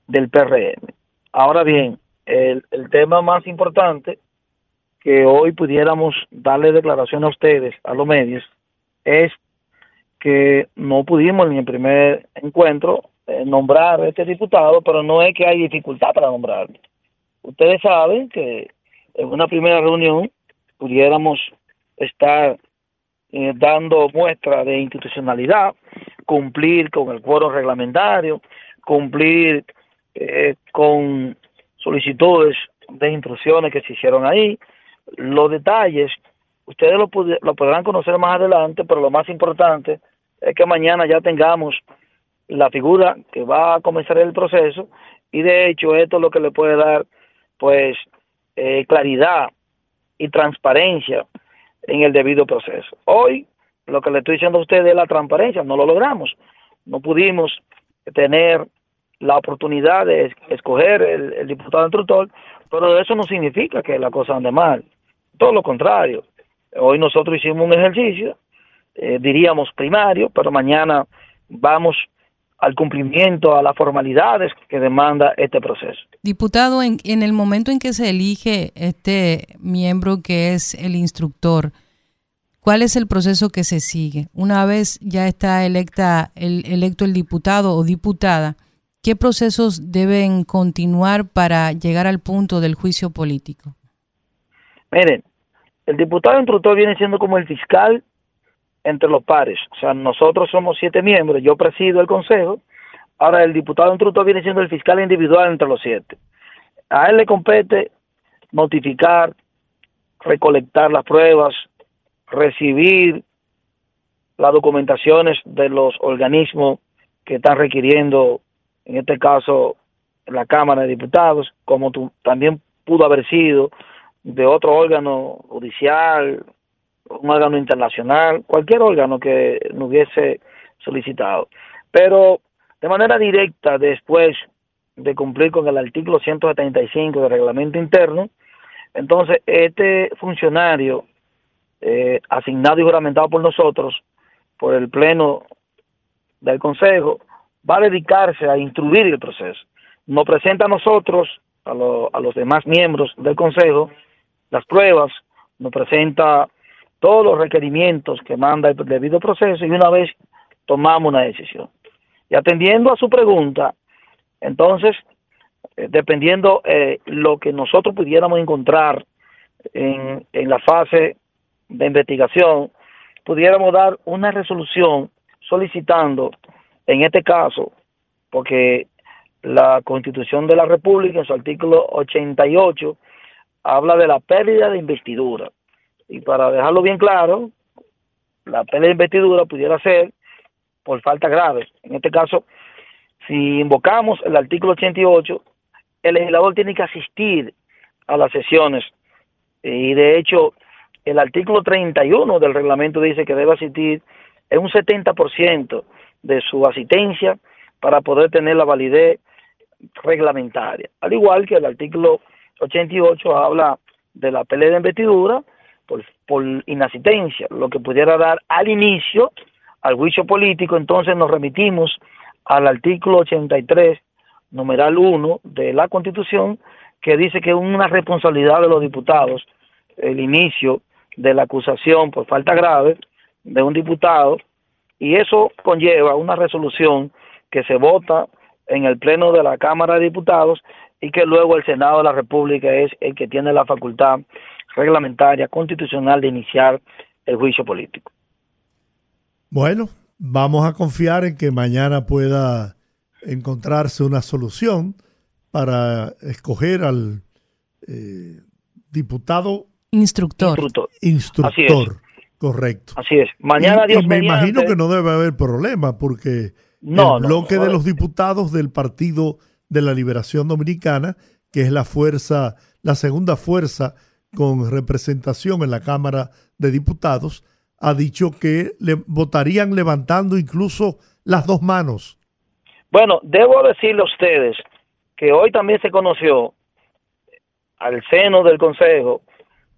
[SPEAKER 5] del PRM. Ahora bien, el, el tema más importante que hoy pudiéramos darle declaración a ustedes, a los medios, es que no pudimos en el primer encuentro nombrar a este diputado, pero no es que hay dificultad para nombrarlo. Ustedes saben que en una primera reunión pudiéramos estar eh, dando muestra de institucionalidad, cumplir con el cuero reglamentario, cumplir eh, con solicitudes de instrucciones que se hicieron ahí. Los detalles, ustedes lo, lo podrán conocer más adelante, pero lo más importante es que mañana ya tengamos la figura que va a comenzar el proceso y de hecho esto es lo que le puede dar pues eh, claridad y transparencia en el debido proceso. Hoy lo que le estoy diciendo a ustedes es la transparencia, no lo logramos, no pudimos tener la oportunidad de escoger el, diputado instructor, pero eso no significa que la cosa ande mal, todo lo contrario. Hoy nosotros hicimos un ejercicio, eh, diríamos primario, pero mañana vamos al cumplimiento, a las formalidades que demanda este proceso.
[SPEAKER 2] Diputado, en, en, el momento en que se elige este miembro que es el instructor, ¿cuál es el proceso que se sigue? Una vez ya está electa el, electo el diputado o diputada, ¿qué procesos deben continuar para llegar al punto del juicio político?
[SPEAKER 5] Miren, el diputado instructor viene siendo como el fiscal entre los pares. O sea, nosotros somos siete miembros, yo presido el consejo, ahora el diputado instructor viene siendo el fiscal individual entre los siete. A él le compete notificar, recolectar las pruebas, recibir las documentaciones de los organismos que están requiriendo, en este caso, la Cámara de Diputados, como también pudo haber sido de otro órgano judicial, un órgano internacional, cualquier órgano que nos hubiese solicitado. Pero de manera directa, después de cumplir con el artículo 175 del reglamento interno, entonces este funcionario eh, asignado y juramentado por nosotros, por el Pleno del Consejo, va a dedicarse a instruir el proceso. Nos presenta a nosotros, a, a los demás miembros del Consejo, las pruebas, nos presenta todos los requerimientos que manda el debido proceso y una vez tomamos una decisión. Y atendiendo a su pregunta, entonces, eh, dependiendo eh, lo que nosotros pudiéramos encontrar en, en la fase de investigación, pudiéramos dar una resolución solicitando, en este caso, porque la Constitución de la República, en su artículo 88, habla de la pérdida de investidura. Y para dejarlo bien claro, la pelea de investidura pudiera ser por falta grave. En este caso, si invocamos el artículo 88, el legislador tiene que asistir a las sesiones. Y de hecho, el artículo 31 del reglamento dice que debe asistir en un 70% de su asistencia para poder tener la validez reglamentaria. Al igual que el artículo 88 habla de la pelea de investidura por, por inasistencia, lo que pudiera dar al inicio al juicio político, entonces nos remitimos al artículo 83, numeral 1 de la Constitución, que dice que es una responsabilidad de los diputados el inicio de la acusación por falta grave de un diputado y eso conlleva una resolución que se vota en el Pleno de la Cámara de Diputados y que luego el Senado de la República es el que tiene la facultad reglamentaria constitucional de iniciar el juicio político.
[SPEAKER 1] Bueno, vamos a confiar en que mañana pueda encontrarse una solución para escoger al eh, diputado
[SPEAKER 2] instructor.
[SPEAKER 1] Instructor. Correcto.
[SPEAKER 5] Así es. Mañana Dios
[SPEAKER 1] me imagino que no debe haber problema porque el bloque de los diputados del Partido de la Liberación Dominicana, que es la fuerza, la segunda fuerza con representación en la Cámara de Diputados, ha dicho que le votarían levantando incluso las dos manos.
[SPEAKER 5] Bueno, debo decirle a ustedes que hoy también se conoció al seno del Consejo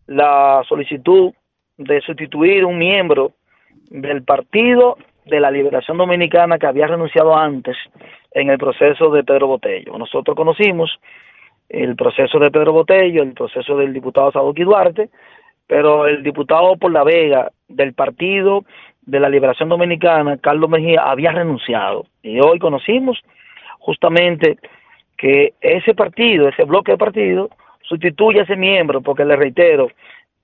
[SPEAKER 5] la solicitud de sustituir un miembro del Partido de la Liberación Dominicana que había renunciado antes en el proceso de Pedro Botello. Nosotros conocimos el proceso de Pedro Botello, el proceso del diputado Sadoki Duarte, pero el diputado por la Vega del Partido de la Liberación Dominicana, Carlos Mejía, había renunciado. Y hoy conocimos justamente que ese partido, ese bloque de partido, sustituye a ese miembro, porque le reitero,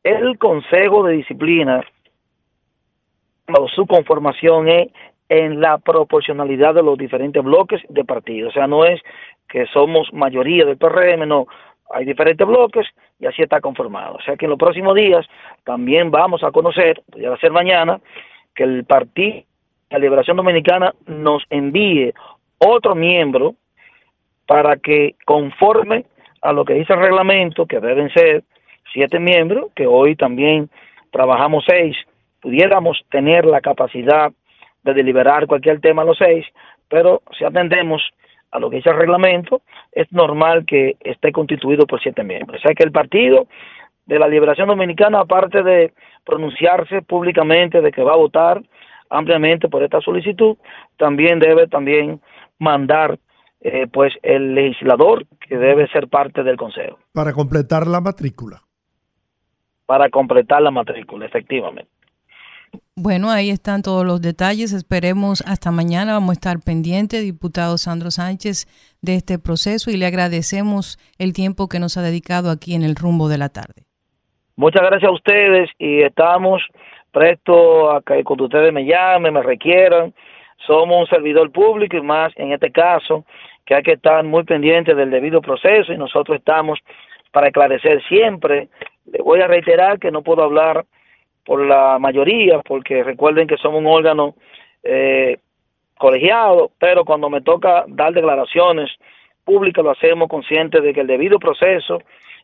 [SPEAKER 5] el Consejo de Disciplina, su conformación es en la proporcionalidad de los diferentes bloques de partido. O sea, no es que somos mayoría del PRM, no, hay diferentes bloques y así está conformado. O sea que en los próximos días también vamos a conocer, ya va a ser mañana, que el Partido la Liberación Dominicana nos envíe otro miembro para que conforme a lo que dice el reglamento, que deben ser siete miembros, que hoy también trabajamos seis, pudiéramos tener la capacidad de deliberar cualquier tema a los seis, pero si atendemos a lo que dice el reglamento, es normal que esté constituido por siete miembros. O sea que el partido de la Liberación Dominicana, aparte de pronunciarse públicamente de que va a votar ampliamente por esta solicitud, también debe también mandar eh, pues el legislador que debe ser parte del consejo.
[SPEAKER 1] Para completar la matrícula.
[SPEAKER 5] Para completar la matrícula, efectivamente.
[SPEAKER 2] Bueno, ahí están todos los detalles. Esperemos hasta mañana. Vamos a estar pendientes, diputado Sandro Sánchez, de este proceso y le agradecemos el tiempo que nos ha dedicado aquí en el rumbo de la tarde.
[SPEAKER 5] Muchas gracias a ustedes y estamos prestos a que cuando ustedes me llamen, me requieran. Somos un servidor público y más en este caso que hay que estar muy pendiente del debido proceso y nosotros estamos para esclarecer siempre. Le voy a reiterar que no puedo hablar por la mayoría, porque recuerden que somos un órgano eh, colegiado, pero cuando me toca dar declaraciones públicas lo hacemos consciente de que el debido proceso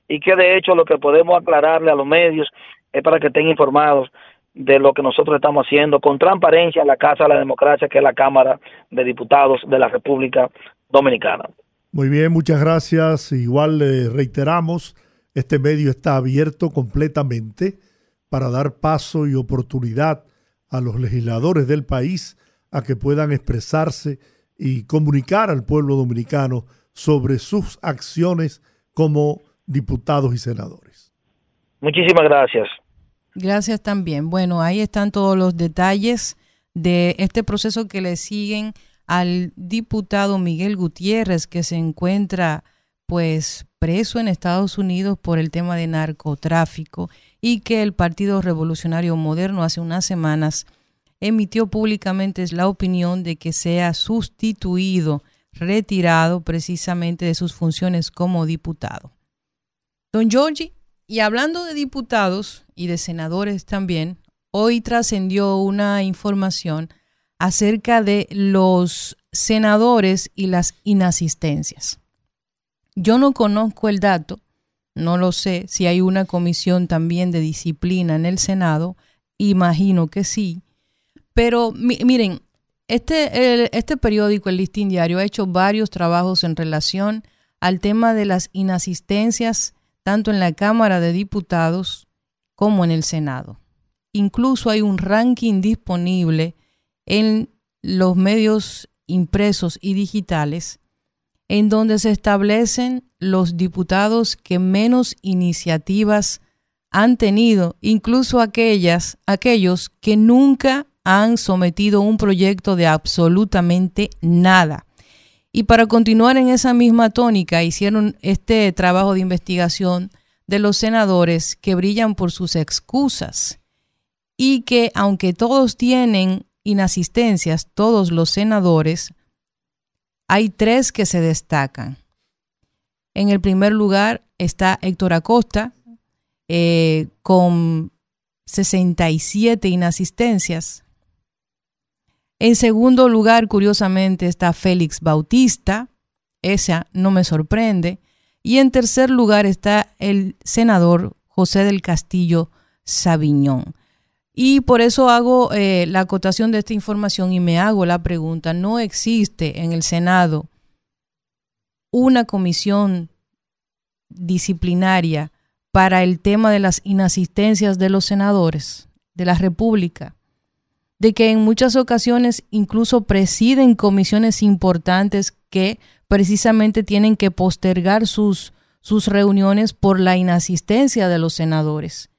[SPEAKER 5] y que de hecho lo que podemos aclararle a los medios es para que estén informados de lo que nosotros estamos haciendo con transparencia en la Casa de la Democracia, que es la Cámara de Diputados de la República Dominicana.
[SPEAKER 1] Muy bien, muchas gracias. Igual le reiteramos, este medio está abierto completamente para dar paso y oportunidad a los legisladores del país a que puedan expresarse y comunicar al pueblo dominicano sobre sus acciones como diputados y senadores.
[SPEAKER 5] Muchísimas gracias.
[SPEAKER 2] Gracias también. Bueno, ahí están todos los detalles de este proceso que le siguen al diputado Miguel Gutiérrez que se encuentra pues preso en Estados Unidos por el tema de narcotráfico y que el Partido Revolucionario Moderno hace unas semanas emitió públicamente la opinión de que sea sustituido, retirado precisamente de sus funciones como diputado. Don Giorgi, y hablando de diputados y de senadores también, hoy trascendió una información acerca de los senadores y las inasistencias. Yo no conozco el dato, no lo sé, si hay una comisión también de disciplina en el Senado, imagino que sí, pero miren, este, este periódico, el Listín Diario, ha hecho varios trabajos en relación al tema de las inasistencias, tanto en la Cámara de Diputados como en el Senado. Incluso hay un ranking disponible en los medios impresos y digitales en donde se establecen los diputados que menos iniciativas han tenido, incluso aquellas, aquellos que nunca han sometido un proyecto de absolutamente nada. Y para continuar en esa misma tónica, hicieron este trabajo de investigación de los senadores que brillan por sus excusas y que aunque todos tienen inasistencias, todos los senadores, hay tres que se destacan. En el primer lugar está Héctor Acosta, eh, con 67 inasistencias. En segundo lugar, curiosamente, está Félix Bautista, esa no me sorprende. Y en tercer lugar está el senador José del Castillo Sabiñón. Y por eso hago eh, la acotación de esta información y me hago la pregunta, ¿no existe en el Senado una comisión disciplinaria para el tema de las inasistencias de los senadores de la República? De que en muchas ocasiones incluso presiden comisiones importantes que precisamente tienen que postergar sus, sus reuniones por la inasistencia de los senadores.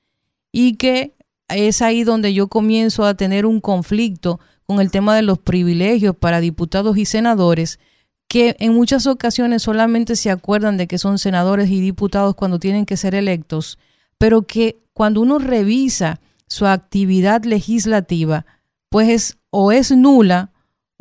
[SPEAKER 2] Y que es ahí donde yo comienzo a tener un conflicto con el tema de los privilegios para diputados y senadores, que en muchas ocasiones solamente se acuerdan de que son senadores y diputados cuando tienen que ser electos, pero que cuando uno revisa su actividad legislativa, pues es o es nula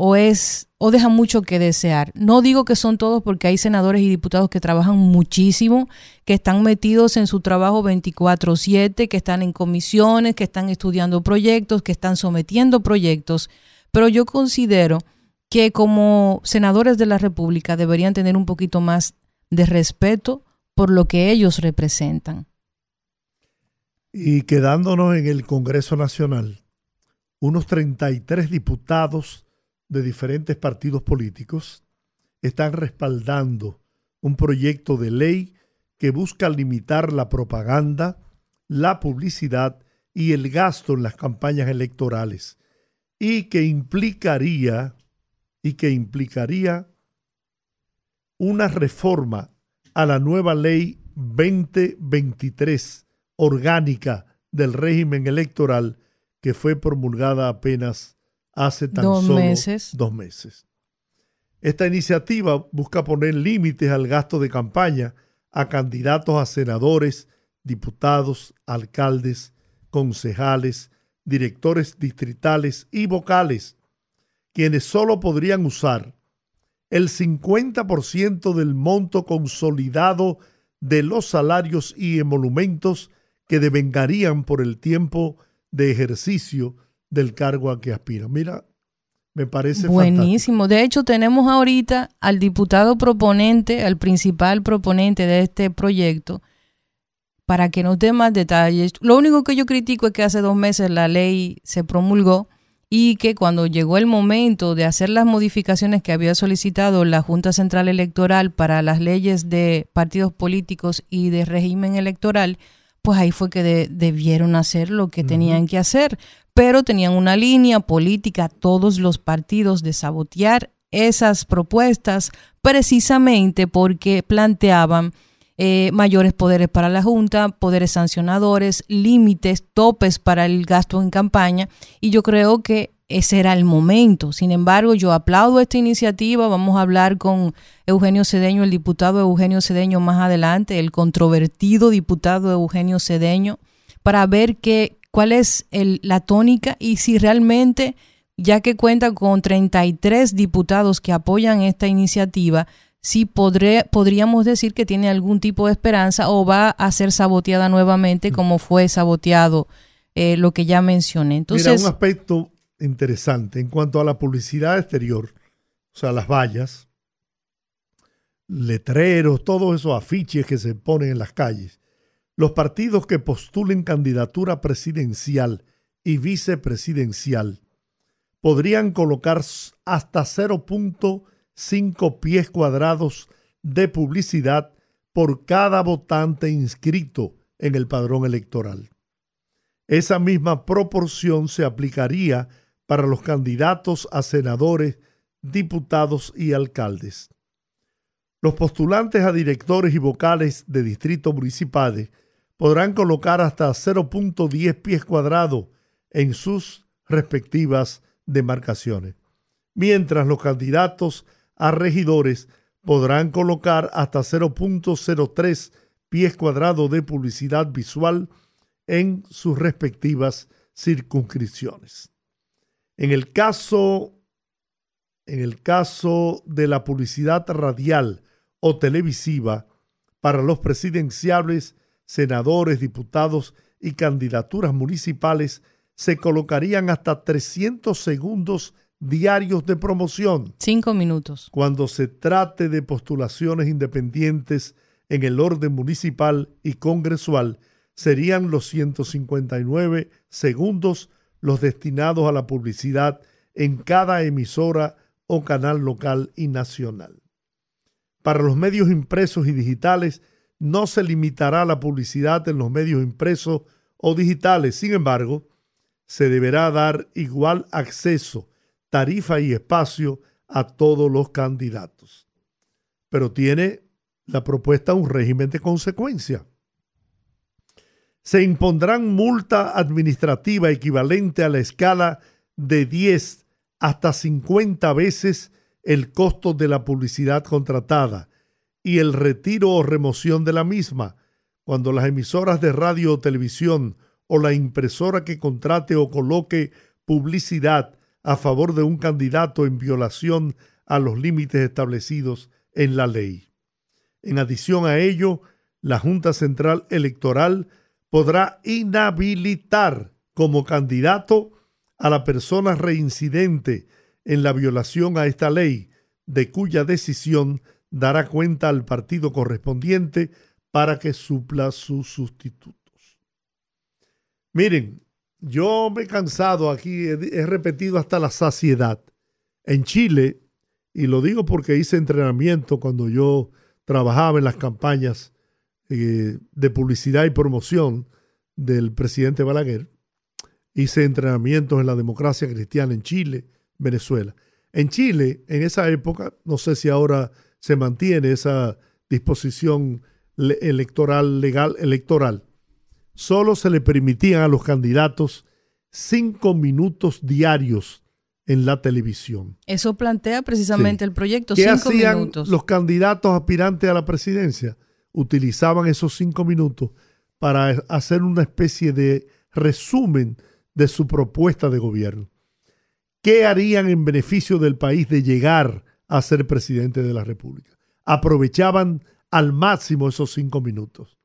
[SPEAKER 2] o es o deja mucho que desear. No digo que son todos porque hay senadores y diputados que trabajan muchísimo, que están metidos en su trabajo 24/7, que están en comisiones, que están estudiando proyectos, que están sometiendo proyectos, pero yo considero que como senadores de la República deberían tener un poquito más de respeto por lo que ellos representan.
[SPEAKER 1] Y quedándonos en el Congreso Nacional, unos 33 diputados de diferentes partidos políticos están respaldando un proyecto de ley que busca limitar la propaganda, la publicidad y el gasto en las campañas electorales y que implicaría y que implicaría una reforma a la nueva ley 2023 orgánica del régimen electoral que fue promulgada apenas hace tan solo
[SPEAKER 2] meses.
[SPEAKER 1] dos meses. Esta iniciativa busca poner límites al gasto de campaña a candidatos a senadores, diputados, alcaldes, concejales, directores distritales y vocales, quienes solo podrían usar el 50% del monto consolidado de los salarios y emolumentos que devengarían por el tiempo de ejercicio del cargo a que aspira. Mira, me parece
[SPEAKER 2] buenísimo. De hecho, tenemos ahorita al diputado proponente, al principal proponente de este proyecto, para que nos dé más detalles. Lo único que yo critico es que hace dos meses la ley se promulgó y que cuando llegó el momento de hacer las modificaciones que había solicitado la Junta Central Electoral para las leyes de partidos políticos y de régimen electoral, pues ahí fue que debieron hacer lo que tenían que hacer pero tenían una línea política todos los partidos de sabotear esas propuestas precisamente porque planteaban eh, mayores poderes para la Junta, poderes sancionadores, límites, topes para el gasto en campaña y yo creo que ese era el momento. Sin embargo, yo aplaudo esta iniciativa. Vamos a hablar con Eugenio Cedeño, el diputado Eugenio Cedeño más adelante, el controvertido diputado Eugenio Cedeño, para ver qué, cuál es la tónica y si realmente, ya que cuenta con 33 diputados que apoyan esta iniciativa, si podríamos decir que tiene algún tipo de esperanza o va a ser saboteada nuevamente como fue saboteado eh, lo que ya mencioné. Entonces,
[SPEAKER 1] Mira, un aspecto interesante en cuanto a la publicidad exterior, o sea, las vallas, letreros, todos esos afiches que se ponen en las calles. Los partidos que postulen candidatura presidencial y vicepresidencial podrían colocar hasta 0.5 pies cuadrados de publicidad por cada votante inscrito en el padrón electoral. Esa misma proporción se aplicaría para los candidatos a senadores, diputados y alcaldes. Los postulantes a directores y vocales de distritos municipales podrán colocar hasta 0.10 pies cuadrados en sus respectivas demarcaciones, mientras los candidatos a regidores podrán colocar hasta 0.03 pies cuadrados de publicidad visual en sus respectivas circunscripciones. En el caso en el caso de la publicidad radial o televisiva para los presidenciables, senadores, diputados y candidaturas municipales se colocarían hasta 300 segundos diarios de promoción.
[SPEAKER 2] Cinco minutos.
[SPEAKER 1] Cuando se trate de postulaciones independientes en el orden municipal y congresual, serían los 159 segundos los destinados a la publicidad en cada emisora o canal local y nacional. Para los medios impresos y digitales no se limitará la publicidad en los medios impresos o digitales. Sin embargo, se deberá dar igual acceso, tarifa y espacio a todos los candidatos. Pero tiene la propuesta un régimen de consecuencia. Se impondrán multa administrativa equivalente a la escala de 10 hasta 50 veces el costo de la publicidad contratada y el retiro o remoción de la misma cuando las emisoras de radio o televisión o la impresora que contrate o coloque publicidad a favor de un candidato en violación a los límites establecidos en la ley. En adición a ello, la Junta Central Electoral podrá inhabilitar como candidato a la persona reincidente en la violación a esta ley, de cuya decisión dará cuenta al partido correspondiente para que supla sus sustitutos. Miren, yo me he cansado aquí, he, repetido hasta la saciedad. En Chile, y lo digo porque hice entrenamiento cuando yo trabajaba en las campañas eh, de publicidad y promoción del presidente Balaguer, hice entrenamientos en la democracia cristiana en Chile, Venezuela. En Chile, en esa época, no sé si ahora se mantiene esa disposición electoral, legal, electoral, solo se le permitían a los candidatos cinco minutos diarios en la televisión.
[SPEAKER 2] Eso plantea precisamente el proyecto.
[SPEAKER 1] ¿Qué hacían los candidatos aspirantes a la presidencia? Utilizaban esos cinco minutos para hacer una especie de resumen de su propuesta de gobierno. ¿Qué harían en beneficio del país de llegar a ser presidente de la República? Aprovechaban al máximo esos cinco minutos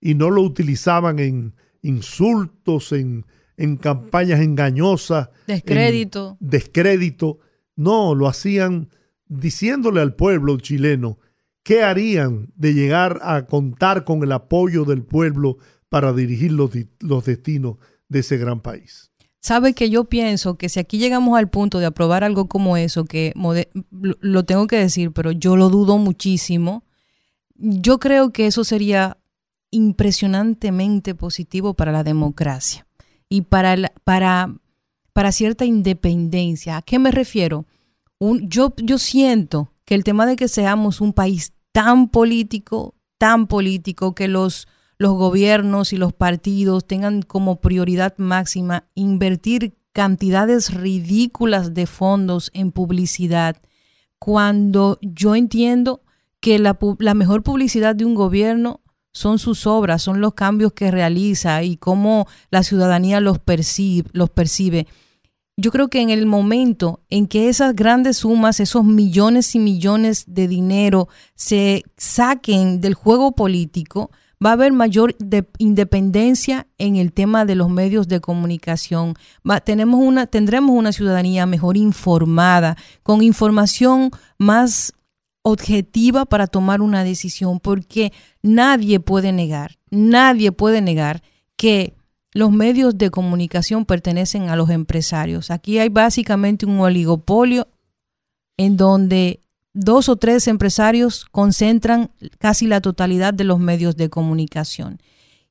[SPEAKER 1] y no lo utilizaban en insultos, en, en campañas engañosas.
[SPEAKER 2] Descrédito.
[SPEAKER 1] descrédito. No, lo hacían diciéndole al pueblo chileno qué harían de llegar a contar con el apoyo del pueblo para dirigir los, los destinos de ese gran país.
[SPEAKER 2] Sabe que yo pienso que si aquí llegamos al punto de aprobar algo como eso, que lo tengo que decir, pero yo lo dudo muchísimo, yo creo que eso sería impresionantemente positivo para la democracia y para, para, para cierta independencia. ¿A qué me refiero? Yo, yo siento que el tema de que seamos un país tan político, tan político, que los los gobiernos y los partidos tengan como prioridad máxima invertir cantidades ridículas de fondos en publicidad, cuando yo entiendo que la, mejor publicidad de un gobierno son sus obras, son los cambios que realiza y cómo la ciudadanía los percibe, los percibe. Yo creo que en el momento en que esas grandes sumas, esos millones y millones de dinero se saquen del juego político, va a haber mayor independencia en el tema de los medios de comunicación. tenemos una, tendremos una ciudadanía mejor informada, con información más objetiva para tomar una decisión, porque nadie puede negar, nadie puede negar que los medios de comunicación pertenecen a los empresarios. Aquí hay básicamente un oligopolio en donde dos o tres empresarios concentran casi la totalidad de los medios de comunicación.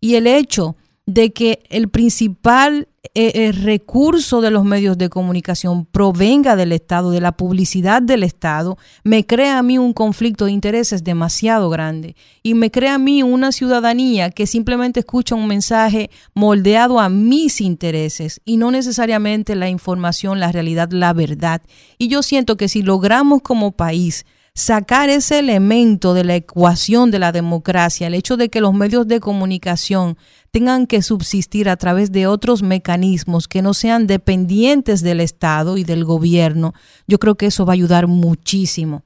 [SPEAKER 2] Y el hecho de que el principal el recurso de los medios de comunicación provenga del Estado, de la publicidad del Estado, me crea a mí un conflicto de intereses demasiado grande y me crea a mí una ciudadanía que simplemente escucha un mensaje moldeado a mis intereses y no necesariamente la información, la realidad, la verdad. Y yo siento que si logramos como país sacar ese elemento de la ecuación de la democracia, el hecho de que los medios de comunicación tengan que subsistir a través de otros mecanismos que no sean dependientes del Estado y del gobierno, yo creo que eso va a ayudar muchísimo.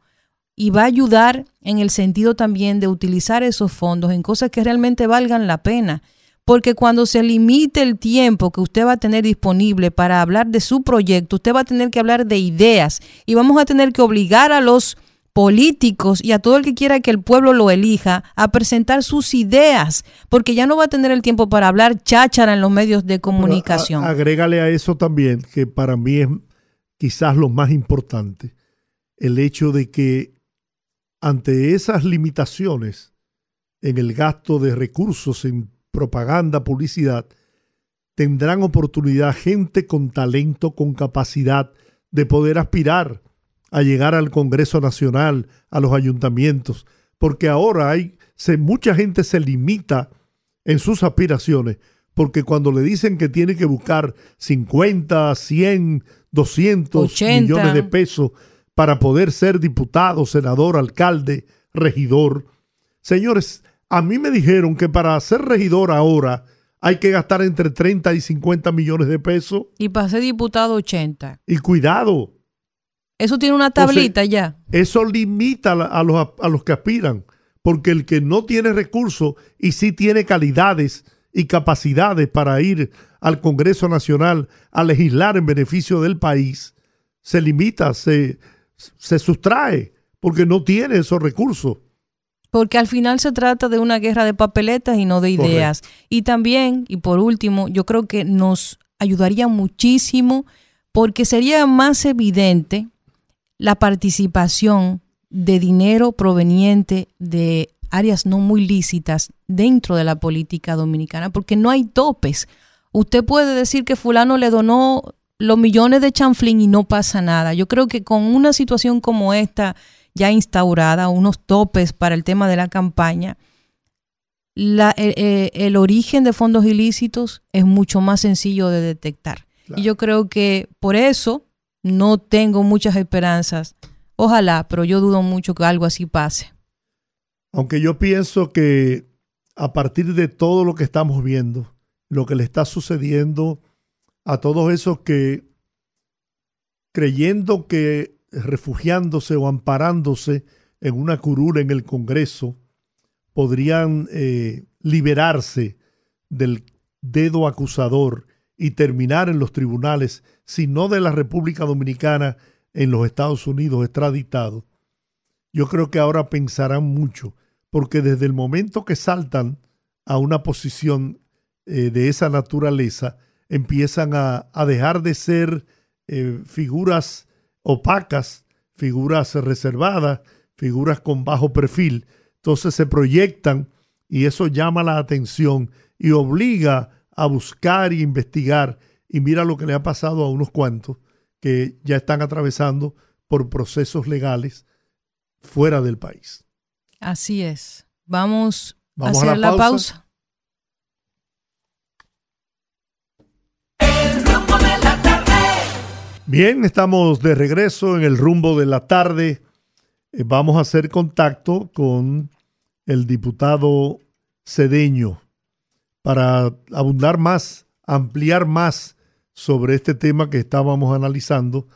[SPEAKER 2] Y va a ayudar en el sentido también de utilizar esos fondos en cosas que realmente valgan la pena. Porque cuando se limite el tiempo que usted va a tener disponible para hablar de su proyecto, usted va a tener que hablar de ideas y vamos a tener que obligar a los políticos y a todo el que quiera que el pueblo lo elija a presentar sus ideas, porque ya no va a tener el tiempo para hablar cháchara en los medios de comunicación.
[SPEAKER 1] agrégale a eso también, que para mí es quizás lo más importante, el hecho de que ante esas limitaciones en el gasto de recursos en propaganda, publicidad, tendrán oportunidad gente con talento, con capacidad de poder aspirar a llegar al Congreso Nacional, a los ayuntamientos, porque ahora hay, se, mucha gente se limita en sus aspiraciones, porque cuando le dicen que tiene que buscar 50, 100, 200 millones de pesos para poder ser diputado, senador, alcalde, regidor, señores, a mí me dijeron que para ser regidor ahora hay que gastar entre 30 y 50 millones de pesos.
[SPEAKER 2] Y para ser diputado 80.
[SPEAKER 1] Y cuidado,
[SPEAKER 2] eso tiene una tablita ya.
[SPEAKER 1] Eso limita a los, a los que aspiran, porque el que no tiene recursos y sí tiene calidades y capacidades para ir al Congreso Nacional a legislar en beneficio del país, se limita, se, se sustrae, porque no tiene esos recursos.
[SPEAKER 2] Porque al final se trata de una guerra de papeletas y no de ideas. Y también, y por último, yo creo que nos ayudaría muchísimo porque sería más evidente la participación de dinero proveniente de áreas no muy lícitas dentro de la política dominicana, porque no hay topes. Usted puede decir que fulano le donó los millones de chanflín y no pasa nada. Yo creo que con una situación como esta ya instaurada, unos topes para el tema de la campaña, la, eh, eh, el, origen de fondos ilícitos es mucho más sencillo de detectar. Y yo creo que por eso no tengo muchas esperanzas. Ojalá, pero yo dudo mucho que algo así pase.
[SPEAKER 1] Aunque yo pienso que a partir de todo lo que estamos viendo, lo que le está sucediendo a todos esos que creyendo que refugiándose o amparándose en una curula en el Congreso, podrían eh, liberarse del dedo acusador y terminar en los tribunales, sino de la República Dominicana en los Estados Unidos extraditados, yo creo que ahora pensarán mucho, porque desde el momento que saltan a una posición eh, de esa naturaleza, empiezan a, dejar de ser eh, figuras opacas, figuras reservadas, figuras con bajo perfil. Entonces se proyectan y eso llama la atención y obliga a buscar e investigar. Y mira lo que le ha pasado a unos cuantos que ya están atravesando por procesos legales fuera del país.
[SPEAKER 2] Así es. Vamos, a hacer la, pausa.
[SPEAKER 1] Bien, estamos de regreso en el rumbo de la tarde. Eh, vamos a hacer contacto con el diputado Cedeño para abundar más, ampliar más sobre este tema que estábamos analizando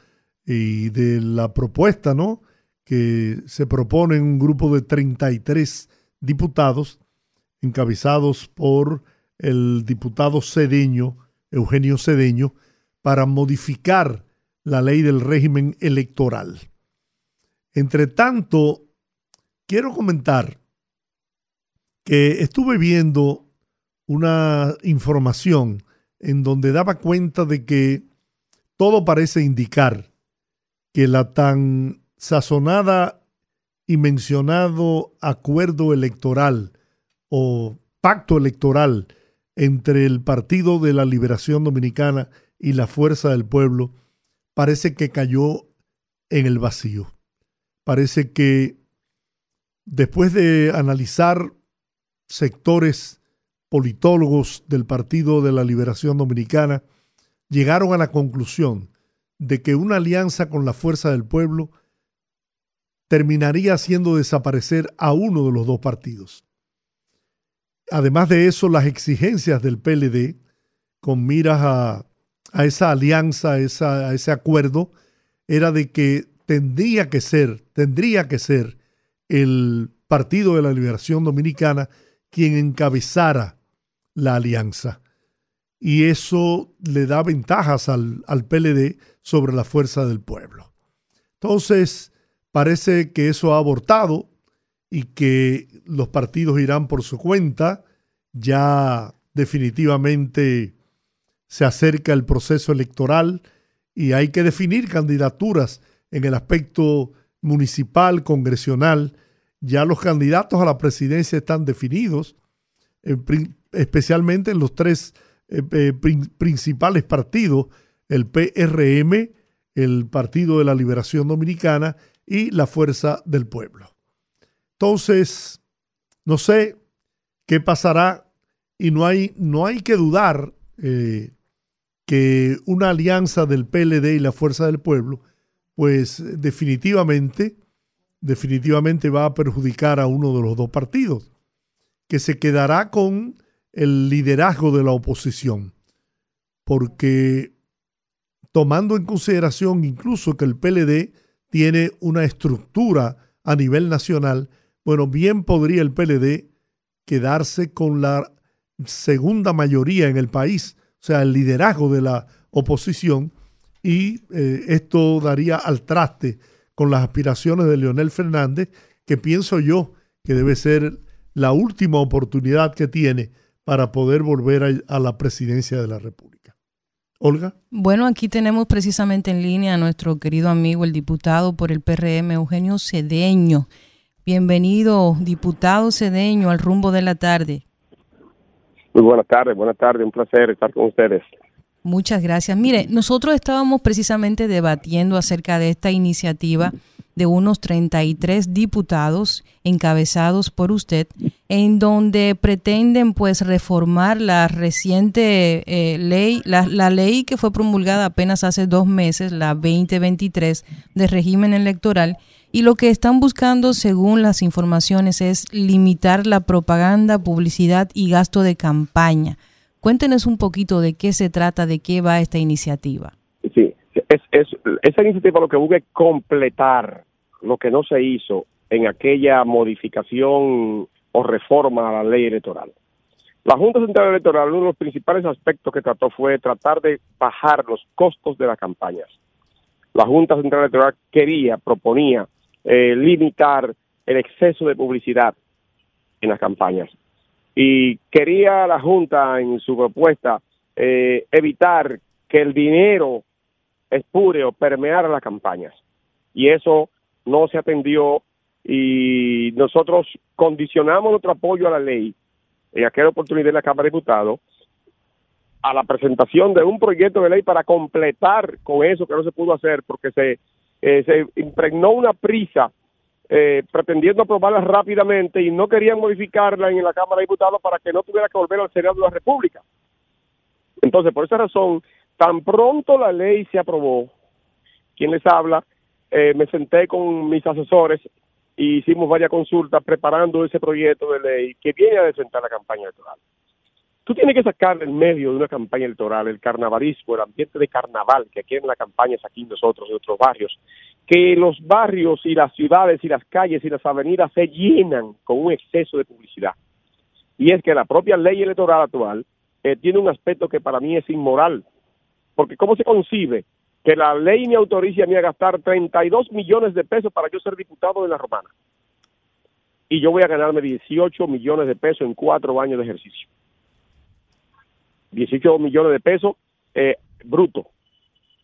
[SPEAKER 1] y de la propuesta, ¿no? Que se propone un grupo de 33 diputados encabezados por el diputado Cedeño, Eugenio Cedeño, para modificar la ley del régimen electoral. Entre tanto, quiero comentar que estuve viendo una información en donde daba cuenta de que todo parece indicar que la tan sazonada y mencionado acuerdo electoral o pacto electoral entre el Partido de la Liberación Dominicana y la Fuerza del Pueblo parece que cayó en el vacío. Parece que después de analizar sectores politólogos del Partido de la Liberación Dominicana, llegaron a la conclusión de que una alianza con la Fuerza del Pueblo terminaría haciendo desaparecer a uno de los dos partidos. Además de eso, las exigencias del PLD con miras a, esa alianza, a, a ese acuerdo, era de que tendría que ser, tendría que ser el Partido de la Liberación Dominicana quien encabezara la alianza. Y eso le da ventajas al, al PLD sobre la fuerza del pueblo. Entonces, parece que eso ha abortado y que los partidos irán por su cuenta. Ya definitivamente se acerca el proceso electoral y hay que definir candidaturas en el aspecto municipal, congresional. Ya los candidatos a la presidencia están definidos, especialmente en los tres eh, eh, principales partidos, el PRM, el Partido de la Liberación Dominicana y la Fuerza del Pueblo. Entonces, no sé qué pasará y no hay, no hay que dudar eh, que una alianza del PLD y la Fuerza del Pueblo, pues definitivamente, definitivamente va a perjudicar a uno de los dos partidos, que se quedará con el liderazgo de la oposición, porque tomando en consideración incluso que el PLD tiene una estructura a nivel nacional, bueno, bien podría el PLD quedarse con la segunda mayoría en el país, o sea, el liderazgo de la oposición, y eh, esto daría al traste con las aspiraciones de Leonel Fernández, que pienso yo que debe ser la última oportunidad que tiene para poder volver a, la presidencia de la República. Olga.
[SPEAKER 2] Bueno, aquí tenemos precisamente en línea a nuestro querido amigo, el diputado por el PRM, Eugenio Cedeño. Bienvenido, diputado Cedeño, al rumbo de la tarde.
[SPEAKER 6] Muy buenas tardes, buenas tardes, un placer estar con ustedes.
[SPEAKER 2] Muchas gracias. Mire, nosotros estábamos precisamente debatiendo acerca de esta iniciativa de unos 33 diputados encabezados por usted, en donde pretenden pues reformar la reciente eh, ley, la, la, ley que fue promulgada apenas hace dos meses, la 2023 de régimen electoral, y lo que están buscando, según las informaciones, es limitar la propaganda, publicidad y gasto de campaña. Cuéntenos un poquito de qué se trata, de qué va esta iniciativa.
[SPEAKER 6] Sí, es, es, esa iniciativa lo que busca es completar lo que no se hizo en aquella modificación o reforma a la ley electoral. La Junta Central Electoral, uno de los principales aspectos que trató fue tratar de bajar los costos de las campañas. La Junta Central Electoral quería, proponía eh, limitar el exceso de publicidad en las campañas. Y quería la Junta en su propuesta eh, evitar que el dinero espúreo permeara las campañas. Y eso no se atendió y nosotros condicionamos nuestro apoyo a la ley en aquella oportunidad en la Cámara de Diputados a la presentación de un proyecto de ley para completar con eso que no se pudo hacer porque se, eh, se impregnó una prisa eh, pretendiendo aprobarla rápidamente y no querían modificarla en la Cámara de Diputados para que no tuviera que volver al Senado de la República. Entonces, por esa razón, tan pronto la ley se aprobó, quien les habla, eh, me senté con mis asesores y hicimos varias consultas preparando ese proyecto de ley que viene a desentar la campaña electoral. Tú tienes que sacar en medio de una campaña electoral el carnavalismo, el ambiente de carnaval que aquí en la campaña es aquí nosotros, en otros barrios, que los barrios y las ciudades y las calles y las avenidas se llenan con un exceso de publicidad. Y es que la propia ley electoral actual eh, tiene un aspecto que para mí es inmoral, porque ¿cómo se concibe que la ley me autorice a mí a gastar 32 millones de pesos para yo ser diputado de la Romana. Y yo voy a ganarme 18 millones de pesos en cuatro años de ejercicio. 18 millones de pesos eh, bruto.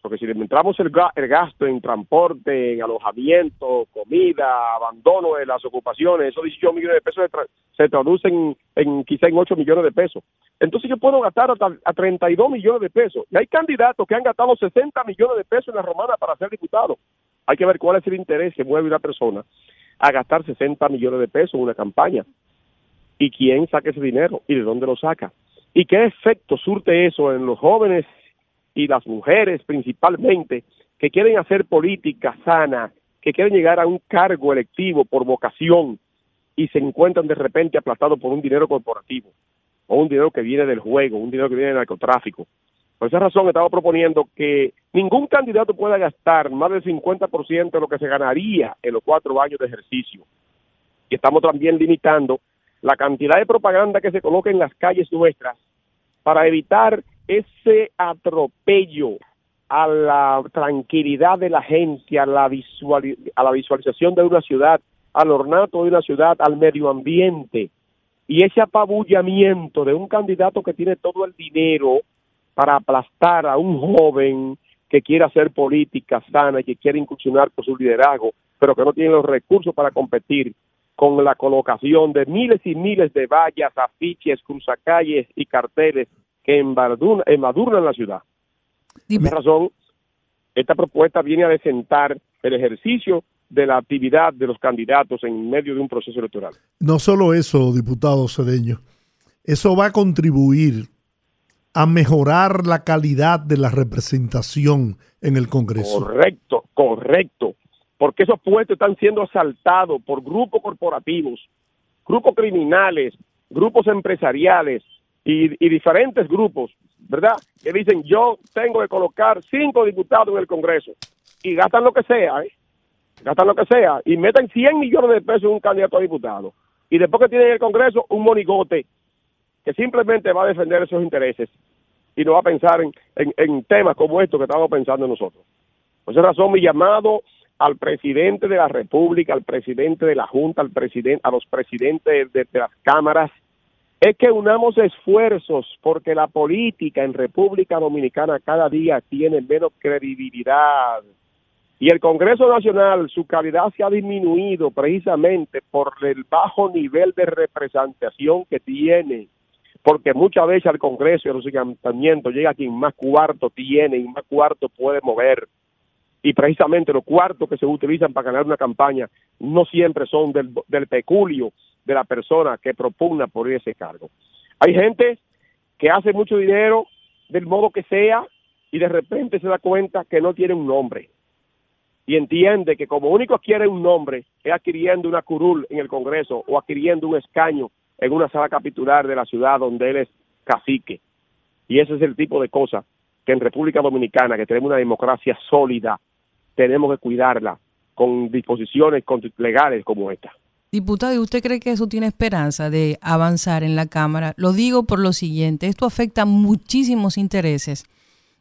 [SPEAKER 6] Porque si le entramos el, gasto en transporte, en alojamiento, comida, abandono de las ocupaciones, esos 18 millones de pesos se, traducen en, quizá en 8 millones de pesos. Entonces yo puedo gastar hasta a 32 millones de pesos. Y hay candidatos que han gastado 60 millones de pesos en la romana para ser diputado. Hay que ver cuál es el interés que mueve una persona a gastar 60 millones de pesos en una campaña. Y quién saca ese dinero y de dónde lo saca. ¿Y qué efecto surte eso en los jóvenes y las mujeres principalmente que quieren hacer política sana, que quieren llegar a un cargo electivo por vocación y se encuentran de repente aplastados por un dinero corporativo o un dinero que viene del juego, un dinero que viene del narcotráfico. Por esa razón estaba proponiendo que ningún candidato pueda gastar más del 50% de lo que se ganaría en los cuatro años de ejercicio. Y estamos también limitando la cantidad de propaganda que se coloca en las calles nuestras para evitar ese atropello a la tranquilidad de la gente, a la, a la visualización de una ciudad, al ornato de una ciudad, al medio ambiente, y ese apabullamiento de un candidato que tiene todo el dinero para aplastar a un joven que quiere hacer política sana y que quiere incursionar por su liderazgo, pero que no tiene los recursos para competir con la colocación de miles y miles de vallas, afiches, cruzacalles y carteles que embadurnan, la ciudad. Por esa razón, esta propuesta viene a desentar el ejercicio de la actividad de los candidatos en medio de un proceso electoral.
[SPEAKER 1] No solo eso, diputado Cedeño, eso va a contribuir a mejorar la calidad de la representación en el Congreso.
[SPEAKER 6] Correcto, correcto, porque esos puestos están siendo asaltados por grupos corporativos, grupos criminales, grupos empresariales, y, diferentes grupos, ¿verdad? Que dicen, yo tengo que colocar cinco diputados en el Congreso y gastan lo que sea, ¿eh? Gastan lo que sea y meten 100 millones de pesos en un candidato a diputado. Y después que tienen en el Congreso un monigote que simplemente va a defender esos intereses y no va a pensar en, en, temas como estos que estamos pensando nosotros. Por esa razón, mi llamado al presidente de la República, al presidente de la Junta, al presidente, a los presidentes de las cámaras, es que unamos esfuerzos porque la política en República Dominicana cada día tiene menos credibilidad. Y el Congreso Nacional, su calidad se ha disminuido precisamente por el bajo nivel de representación que tiene. Porque muchas veces al Congreso y a los ayuntamientos llega quien más cuarto tiene y más cuarto puede mover. Y precisamente los cuartos que se utilizan para ganar una campaña no siempre son del, del peculio de la persona que propugna por ese cargo. Hay gente que hace mucho dinero del modo que sea y de repente se da cuenta que no tiene un nombre y entiende que como único quiere un nombre es adquiriendo una curul en el Congreso o adquiriendo un escaño en una sala capitular de la ciudad donde él es cacique. Y ese es el tipo de cosas que en República Dominicana, que tenemos una democracia sólida, tenemos que cuidarla con disposiciones legales como esta.
[SPEAKER 2] Diputado, ¿y usted cree que eso tiene esperanza de avanzar en la Cámara? Lo digo por lo siguiente, esto afecta muchísimos intereses.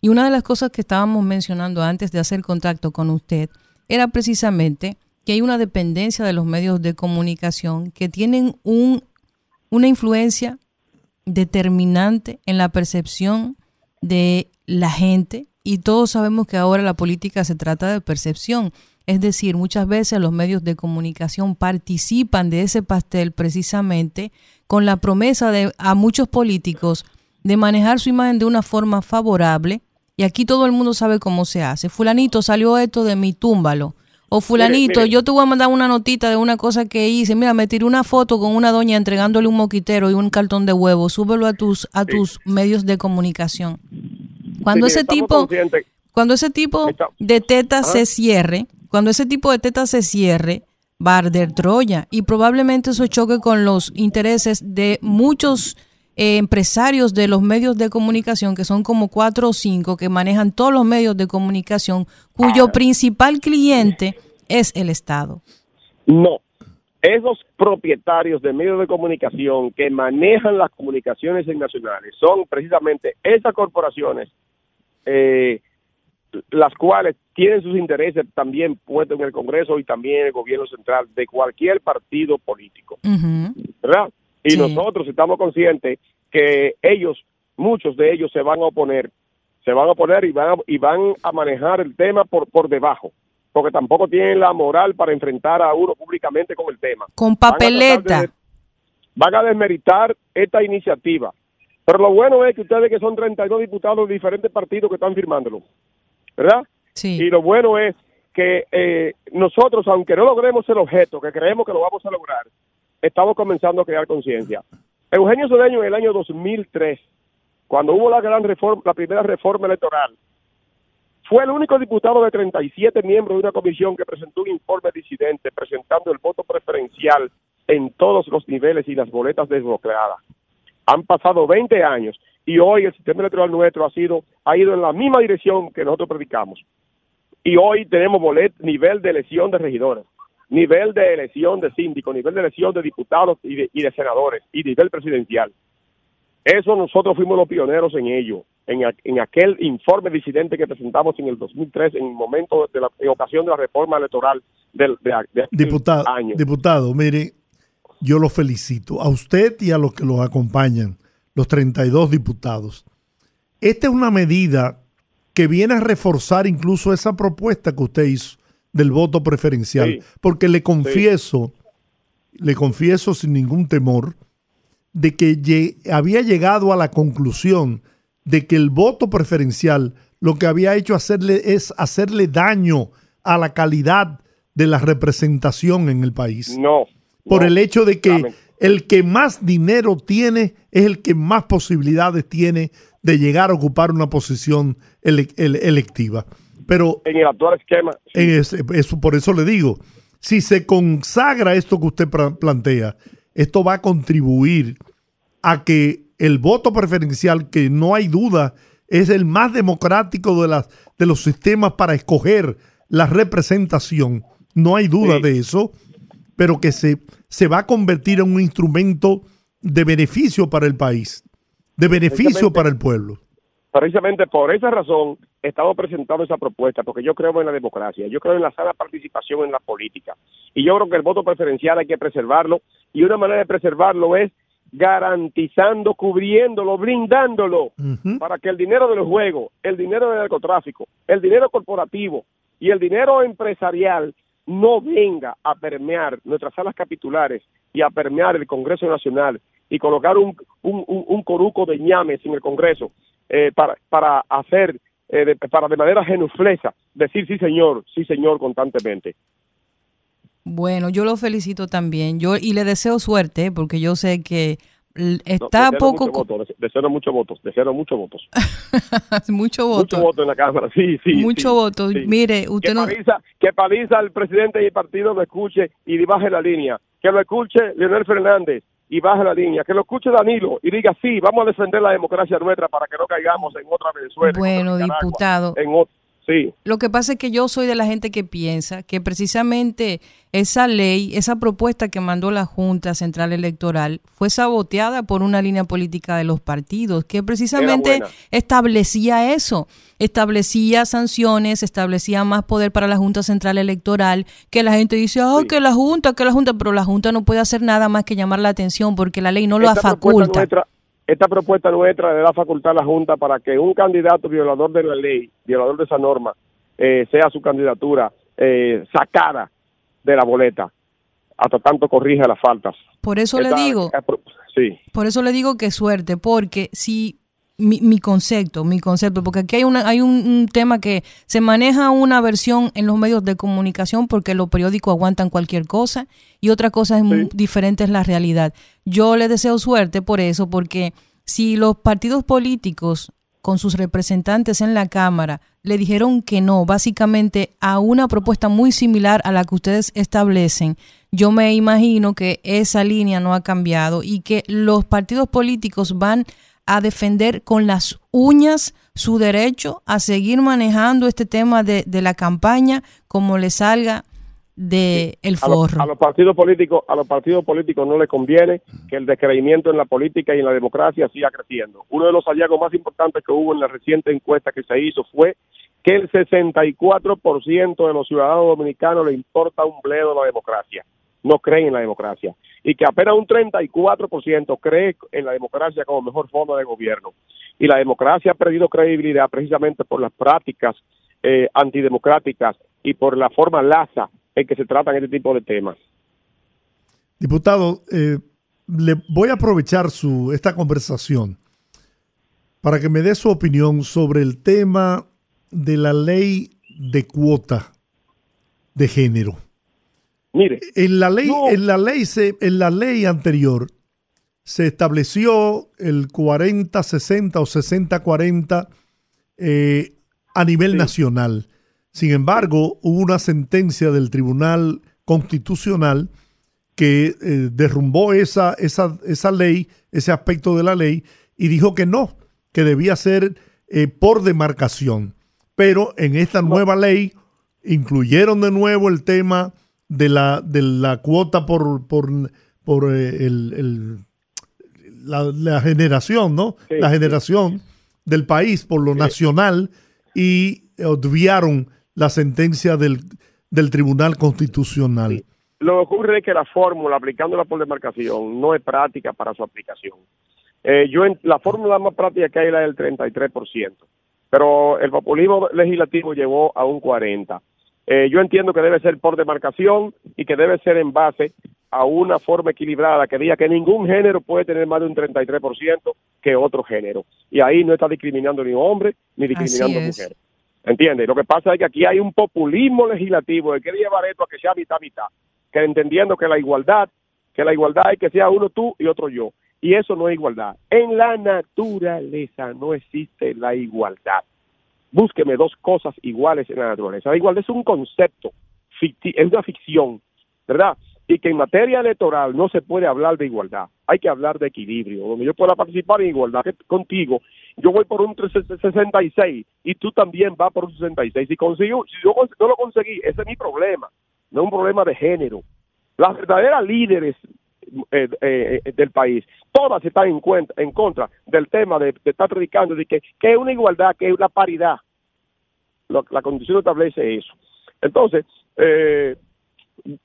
[SPEAKER 2] Y una de las cosas que estábamos mencionando antes de hacer contacto con usted era precisamente que hay una dependencia de los medios de comunicación que tienen un, una influencia determinante en la percepción de la gente y todos sabemos que ahora la política se trata de percepción. Es decir, muchas veces los medios de comunicación participan de ese pastel precisamente con la promesa de a muchos políticos de manejar su imagen de una forma favorable. Y aquí todo el mundo sabe cómo se hace. Fulanito salió esto de mi túmbalo. O fulanito, yo te voy a mandar una notita de una cosa que hice. Mira, me tiré una foto con una doña entregándole un moquitero y un cartón de huevo. Súbelo a tus a tus medios de comunicación. Cuando ese tipo cuando ese tipo de teta se cierre, cuando ese tipo de teta se cierre, va a arder Troya. Y probablemente eso choque con los intereses de muchos eh, empresarios de los medios de comunicación, que son como cuatro o cinco, que manejan todos los medios de comunicación, cuyo ah. principal cliente es el Estado.
[SPEAKER 6] No, esos propietarios de medios de comunicación que manejan las comunicaciones nacionales son precisamente esas corporaciones eh, las cuales tienen sus intereses también puestos en el Congreso y también en el gobierno central de cualquier partido político. ¿Verdad? Y nosotros estamos conscientes que ellos, muchos de ellos se van a oponer se van a poner y van a, y van a manejar el tema por, por debajo, porque tampoco tienen la moral para enfrentar a uno públicamente con el tema.
[SPEAKER 2] Con papeleta.
[SPEAKER 6] Van a, desmeritar esta iniciativa. Pero lo bueno es que ustedes que son 32 diputados de diferentes partidos que están firmándolo, ¿verdad?
[SPEAKER 2] Sí.
[SPEAKER 6] Y lo bueno es que eh, nosotros, aunque no logremos el objeto, que creemos que lo vamos a lograr, estamos comenzando a crear conciencia. Eugenio Cedeño en el año 2003 cuando hubo la gran reforma, la primera reforma electoral, fue el único diputado de 37 miembros de una comisión que presentó un informe disidente presentando el voto preferencial en todos los niveles y las boletas desbloqueadas. Han pasado 20 años y hoy el sistema electoral nuestro ha sido ha ido en la misma dirección que nosotros predicamos. Y hoy tenemos bolet, nivel de elección de regidores, nivel de elección de síndicos, nivel de elección de diputados y de, y de senadores y nivel presidencial. Eso nosotros fuimos los pioneros en ello, en, en aquel informe disidente que presentamos en el 2003, en el momento de la en ocasión de la reforma electoral del de,
[SPEAKER 1] diputado, año. Diputado, mire, yo lo felicito a usted y a los que los acompañan, los 32 diputados. Esta es una medida que viene a reforzar incluso esa propuesta que usted hizo del voto preferencial, sí, porque le confieso, sí. le confieso sin ningún temor, de que había llegado a la conclusión de que el voto preferencial lo que había hecho hacerle es hacerle daño a la calidad de la representación en el país.
[SPEAKER 6] No.
[SPEAKER 1] Por
[SPEAKER 6] no,
[SPEAKER 1] el hecho de que el que más dinero tiene es el que más posibilidades tiene de llegar a ocupar una posición ele ele electiva. Pero
[SPEAKER 6] en el actual esquema.
[SPEAKER 1] Sí. Eso, por eso le digo, si se consagra esto que usted plantea, esto va a contribuir a que el voto preferencial, que no hay duda, es el más democrático de, las, de los sistemas para escoger la representación, no hay duda sí. de eso, pero que se, se va a convertir en un instrumento de beneficio para el país, de beneficio para el pueblo.
[SPEAKER 6] Precisamente por esa razón estamos presentando esa propuesta, porque yo creo en la democracia, yo creo en la sana participación en la política. Y yo creo que el voto preferencial hay que preservarlo, y una manera de preservarlo es garantizando, cubriéndolo, blindándolo, uh -huh. para que el dinero de los juegos, el dinero del narcotráfico, el dinero corporativo y el dinero empresarial no venga a permear nuestras salas capitulares y a permear el Congreso Nacional y colocar un, un, coruco de ñames en el Congreso eh, para, para hacer, eh, de, para de manera genuflesa, decir sí señor, sí señor constantemente.
[SPEAKER 2] Bueno, yo lo felicito también. Yo y le deseo suerte porque yo sé que está
[SPEAKER 6] no,
[SPEAKER 2] poco
[SPEAKER 6] mucho voto, deseo muchos votos, deseo muchos votos.
[SPEAKER 2] mucho voto.
[SPEAKER 6] Mucho voto en la cámara, sí, sí.
[SPEAKER 2] Mucho
[SPEAKER 6] sí,
[SPEAKER 2] voto.
[SPEAKER 6] Sí.
[SPEAKER 2] Mire, usted
[SPEAKER 6] que
[SPEAKER 2] no
[SPEAKER 6] Paliza, que Paliza el presidente del partido lo escuche y baje la línea. Que lo escuche Leonel Fernández y baje la línea. Que lo escuche Danilo y diga sí, vamos a defender la democracia nuestra para que no caigamos en otra Venezuela.
[SPEAKER 2] Bueno, diputado.
[SPEAKER 6] En otro, Sí.
[SPEAKER 2] Lo que pasa es que yo soy de la gente que piensa que precisamente esa ley, esa propuesta que mandó la Junta Central Electoral fue saboteada por una línea política de los partidos que precisamente establecía eso, establecía sanciones, establecía más poder para la Junta Central Electoral, que la gente dice, oh, sí. que la Junta, que la Junta, pero la Junta no puede hacer nada más que llamar la atención porque la ley no lo faculta.
[SPEAKER 6] Nuestra esta propuesta nuestra le da facultad a la Junta para que un candidato violador de la ley, violador de esa norma, eh, sea su candidatura eh, sacada de la boleta hasta tanto corrija las faltas.
[SPEAKER 2] Por eso esta, le digo,
[SPEAKER 6] sí.
[SPEAKER 2] por eso le digo que suerte, porque si mi, mi, concepto, mi concepto, porque aquí hay, una, hay un, un, tema que se maneja una versión en los medios de comunicación porque los periódicos aguantan cualquier cosa y otra cosa es sí. muy diferente es la realidad. Yo le deseo suerte por eso, porque si los partidos políticos con sus representantes en la Cámara le dijeron que no, básicamente a una propuesta muy similar a la que ustedes establecen, yo me imagino que esa línea no ha cambiado y que los partidos políticos van a defender con las uñas su derecho a seguir manejando este tema de, de la campaña como le salga de el forro.
[SPEAKER 6] A los, a los, partidos políticos, a los partidos políticos no les conviene que el descreimiento en la política y en la democracia siga creciendo. Uno de los hallazgos más importantes que hubo en la reciente encuesta que se hizo fue que el 64% de los ciudadanos dominicanos le importa un bledo la democracia. No creen en la democracia y que apenas un 34% cree en la democracia como mejor forma de gobierno. Y la democracia ha perdido credibilidad precisamente por las prácticas eh, antidemocráticas y por la forma laza en que se tratan este tipo de temas.
[SPEAKER 1] Diputado, eh, le voy a aprovechar su, esta conversación para que me dé su opinión sobre el tema de la ley de cuota de género.
[SPEAKER 6] Mire,
[SPEAKER 1] en la ley, en la ley se, en la ley anterior se estableció el 40-60 o 60-40 eh, a nivel nacional. Sin embargo, hubo una sentencia del Tribunal Constitucional que eh, derrumbó esa, esa, esa, ley, ese aspecto de la ley, y dijo que no, que debía ser eh, por demarcación. Pero en esta nueva ley incluyeron de nuevo el tema de la, de la cuota por, por, por eh, el, la, generación, ¿no? la generación del país por lo nacional y obviaron la sentencia del, del Tribunal Constitucional.
[SPEAKER 6] Lo que ocurre es que la fórmula, aplicándola por demarcación, no es práctica para su aplicación. Eh, yo La fórmula más práctica que hay es la del 33%, pero el populismo legislativo llevó a un 40%. Eh, yo entiendo que debe ser por demarcación y que debe ser en base a una forma equilibrada que diga que ningún género puede tener más de un 33% que otro género. Y ahí no está discriminando ni hombre ni discriminando mujer. ¿Entiendes? Lo que pasa es que aquí hay un populismo legislativo de que llevar esto a que sea mitad mitad, que entendiendo que la igualdad, que la igualdad es que sea uno tú y otro yo. Y eso no es igualdad. En la naturaleza no existe la igualdad. Búsqueme dos cosas iguales en la naturaleza. La igualdad es un concepto, es una ficción, ¿verdad? Y que en materia electoral no se puede hablar de igualdad, hay que hablar de equilibrio. Donde yo pueda participar en igualdad contigo, yo voy por un 66 y tú también vas por un 66. Si, consigo, si yo no lo conseguí, ese es mi problema, no es un problema de género. Las verdaderas líderes eh, eh, del país. Todas están en, cuenta, en contra del tema de, estar predicando de que, que, es una igualdad, que es la paridad. la condición establece eso. Entonces, eh,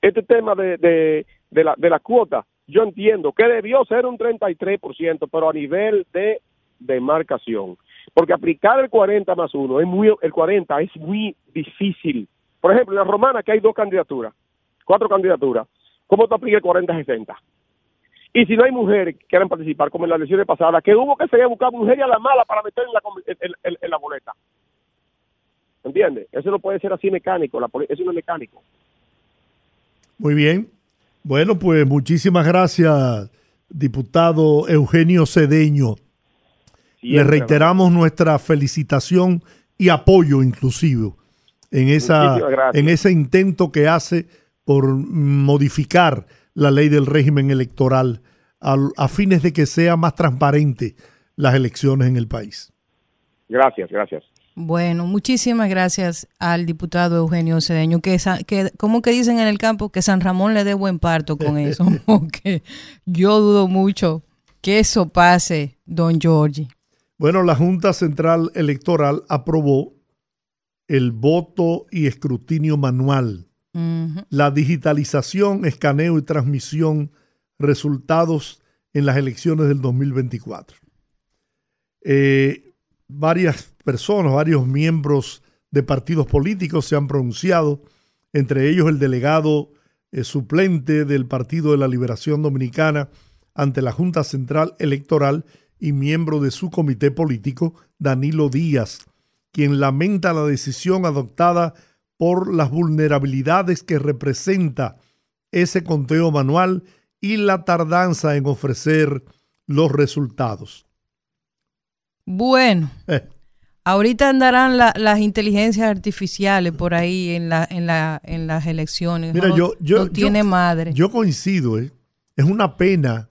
[SPEAKER 6] este tema de, de, de, la, de la cuota, yo entiendo que debió ser un 33%, pero a nivel de demarcación. Porque aplicar el 40 más 1 es muy, el 40 es muy difícil. Por ejemplo, en la romana que hay dos candidaturas, cuatro candidaturas, ¿cómo te aplica el 40-60? Y si no hay mujeres que quieran participar, como en las elecciones pasadas, que hubo que seguir buscar mujeres a la mala para meter en la, en, la boleta. ¿Entiendes? Eso no puede ser así mecánico, la, eso no es mecánico.
[SPEAKER 1] Muy bien. Bueno, pues muchísimas gracias, diputado Eugenio Cedeño. Le reiteramos nuestra felicitación y apoyo inclusive en, esa, en ese intento que hace por modificar la ley del régimen electoral a, fines de que sea más transparente las elecciones en el país.
[SPEAKER 6] Gracias, gracias.
[SPEAKER 2] Bueno, muchísimas gracias al diputado Eugenio Cedeño, que, que como que dicen en el campo, que San Ramón le dé buen parto con eso, porque yo dudo mucho que eso pase, don Giorgi.
[SPEAKER 1] Bueno, la Junta Central Electoral aprobó el voto y escrutinio manual la digitalización, escaneo y transmisión resultados en las elecciones del 2024. Eh, varias personas, varios miembros de partidos políticos se han pronunciado, entre ellos el delegado eh, suplente del Partido de la Liberación Dominicana ante la Junta Central Electoral y miembro de su comité político, Danilo Díaz, quien lamenta la decisión adoptada por las vulnerabilidades que representa ese conteo manual y la tardanza en ofrecer los resultados.
[SPEAKER 2] Bueno, eh. ahorita andarán las inteligencias artificiales por ahí en, la, en, la, en las elecciones.
[SPEAKER 1] Mira, yo, yo,
[SPEAKER 2] tiene madre.
[SPEAKER 1] Yo coincido, ¿eh? es una pena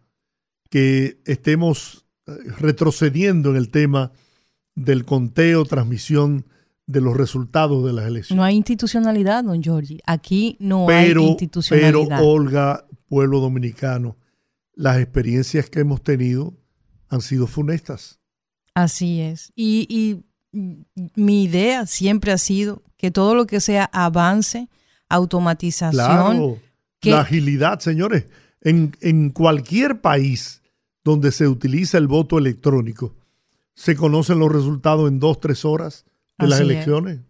[SPEAKER 1] que estemos eh, retrocediendo en el tema del conteo, transmisión de los resultados de las elecciones.
[SPEAKER 2] No hay institucionalidad, don Giorgi. Aquí no hay institucionalidad.
[SPEAKER 1] Pero, Olga, pueblo dominicano, las experiencias que hemos tenido han sido funestas.
[SPEAKER 2] Así es. Y, y mi idea siempre ha sido que todo lo que sea avance, automatización,
[SPEAKER 1] La agilidad, señores, en, en cualquier país donde se utiliza el voto electrónico, se conocen los resultados en dos, tres horas de las elecciones.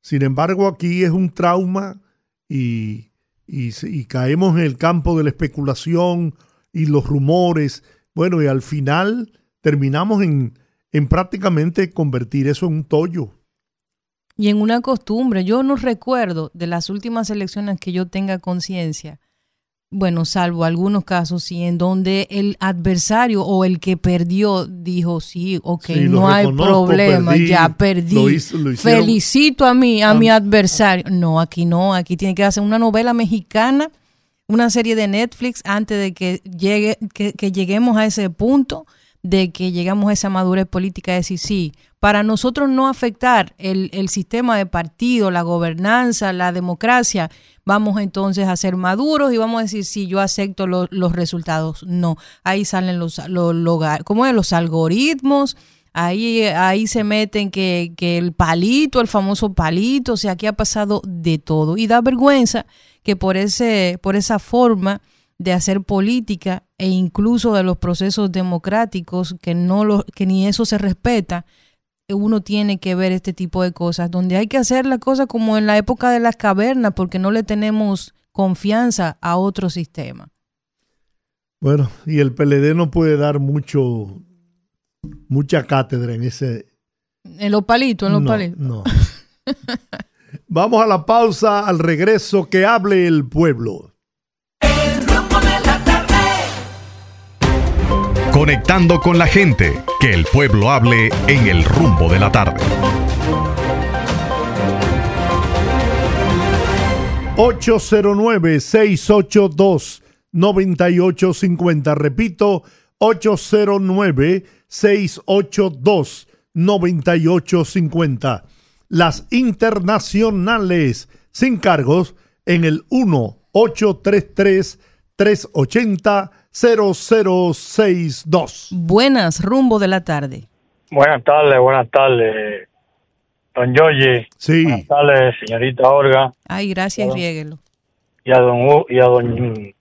[SPEAKER 1] Sin embargo, aquí es un trauma y, y, caemos en el campo de la especulación y los rumores. Bueno, y al final terminamos en, en prácticamente convertir eso en un tollo.
[SPEAKER 2] Y en una costumbre. Yo no recuerdo de las últimas elecciones que yo tenga conciencia bueno, salvo algunos casos, sí, en donde el adversario o el que perdió dijo, sí, ok, no hay problema, ya perdí. Felicito a mí, a mi adversario. No, aquí no, aquí tiene que hacer una novela mexicana, una serie de Netflix antes de que, llegue, que, que lleguemos a ese punto de que llegamos a esa madurez política de decir, sí, para nosotros no afectar el, el, sistema de partido, la gobernanza, la democracia, vamos entonces a ser maduros y vamos a decir, sí, yo acepto los resultados. No, ahí salen los, los, ¿cómo es? los algoritmos, ahí, ahí se meten que, que el palito, el famoso palito, o sea, aquí ha pasado de todo. Y da vergüenza que por, ese, por esa forma de hacer política e incluso de los procesos democráticos que no lo, que ni eso se respeta uno tiene que ver este tipo de cosas donde hay que hacer la cosa como en la época de las cavernas porque no le tenemos confianza a otro sistema.
[SPEAKER 1] Bueno y el PLD no puede dar mucho mucha cátedra en ese
[SPEAKER 2] en los palitos en los palitos.
[SPEAKER 1] no. Vamos a la pausa al regreso que hable el pueblo
[SPEAKER 3] Conectando con la gente, que el pueblo hable en el rumbo de la tarde.
[SPEAKER 1] 809-682-9850. Repito, 809-682-9850. Las internacionales sin cargos en el 1-833-380. 0062.
[SPEAKER 2] Buenas, rumbo de la tarde.
[SPEAKER 7] Buenas tardes, buenas tardes, don Yoye.
[SPEAKER 1] Sí.
[SPEAKER 7] Buenas tardes, señorita Olga.
[SPEAKER 2] Ay, gracias.
[SPEAKER 7] Y a don, U, y a don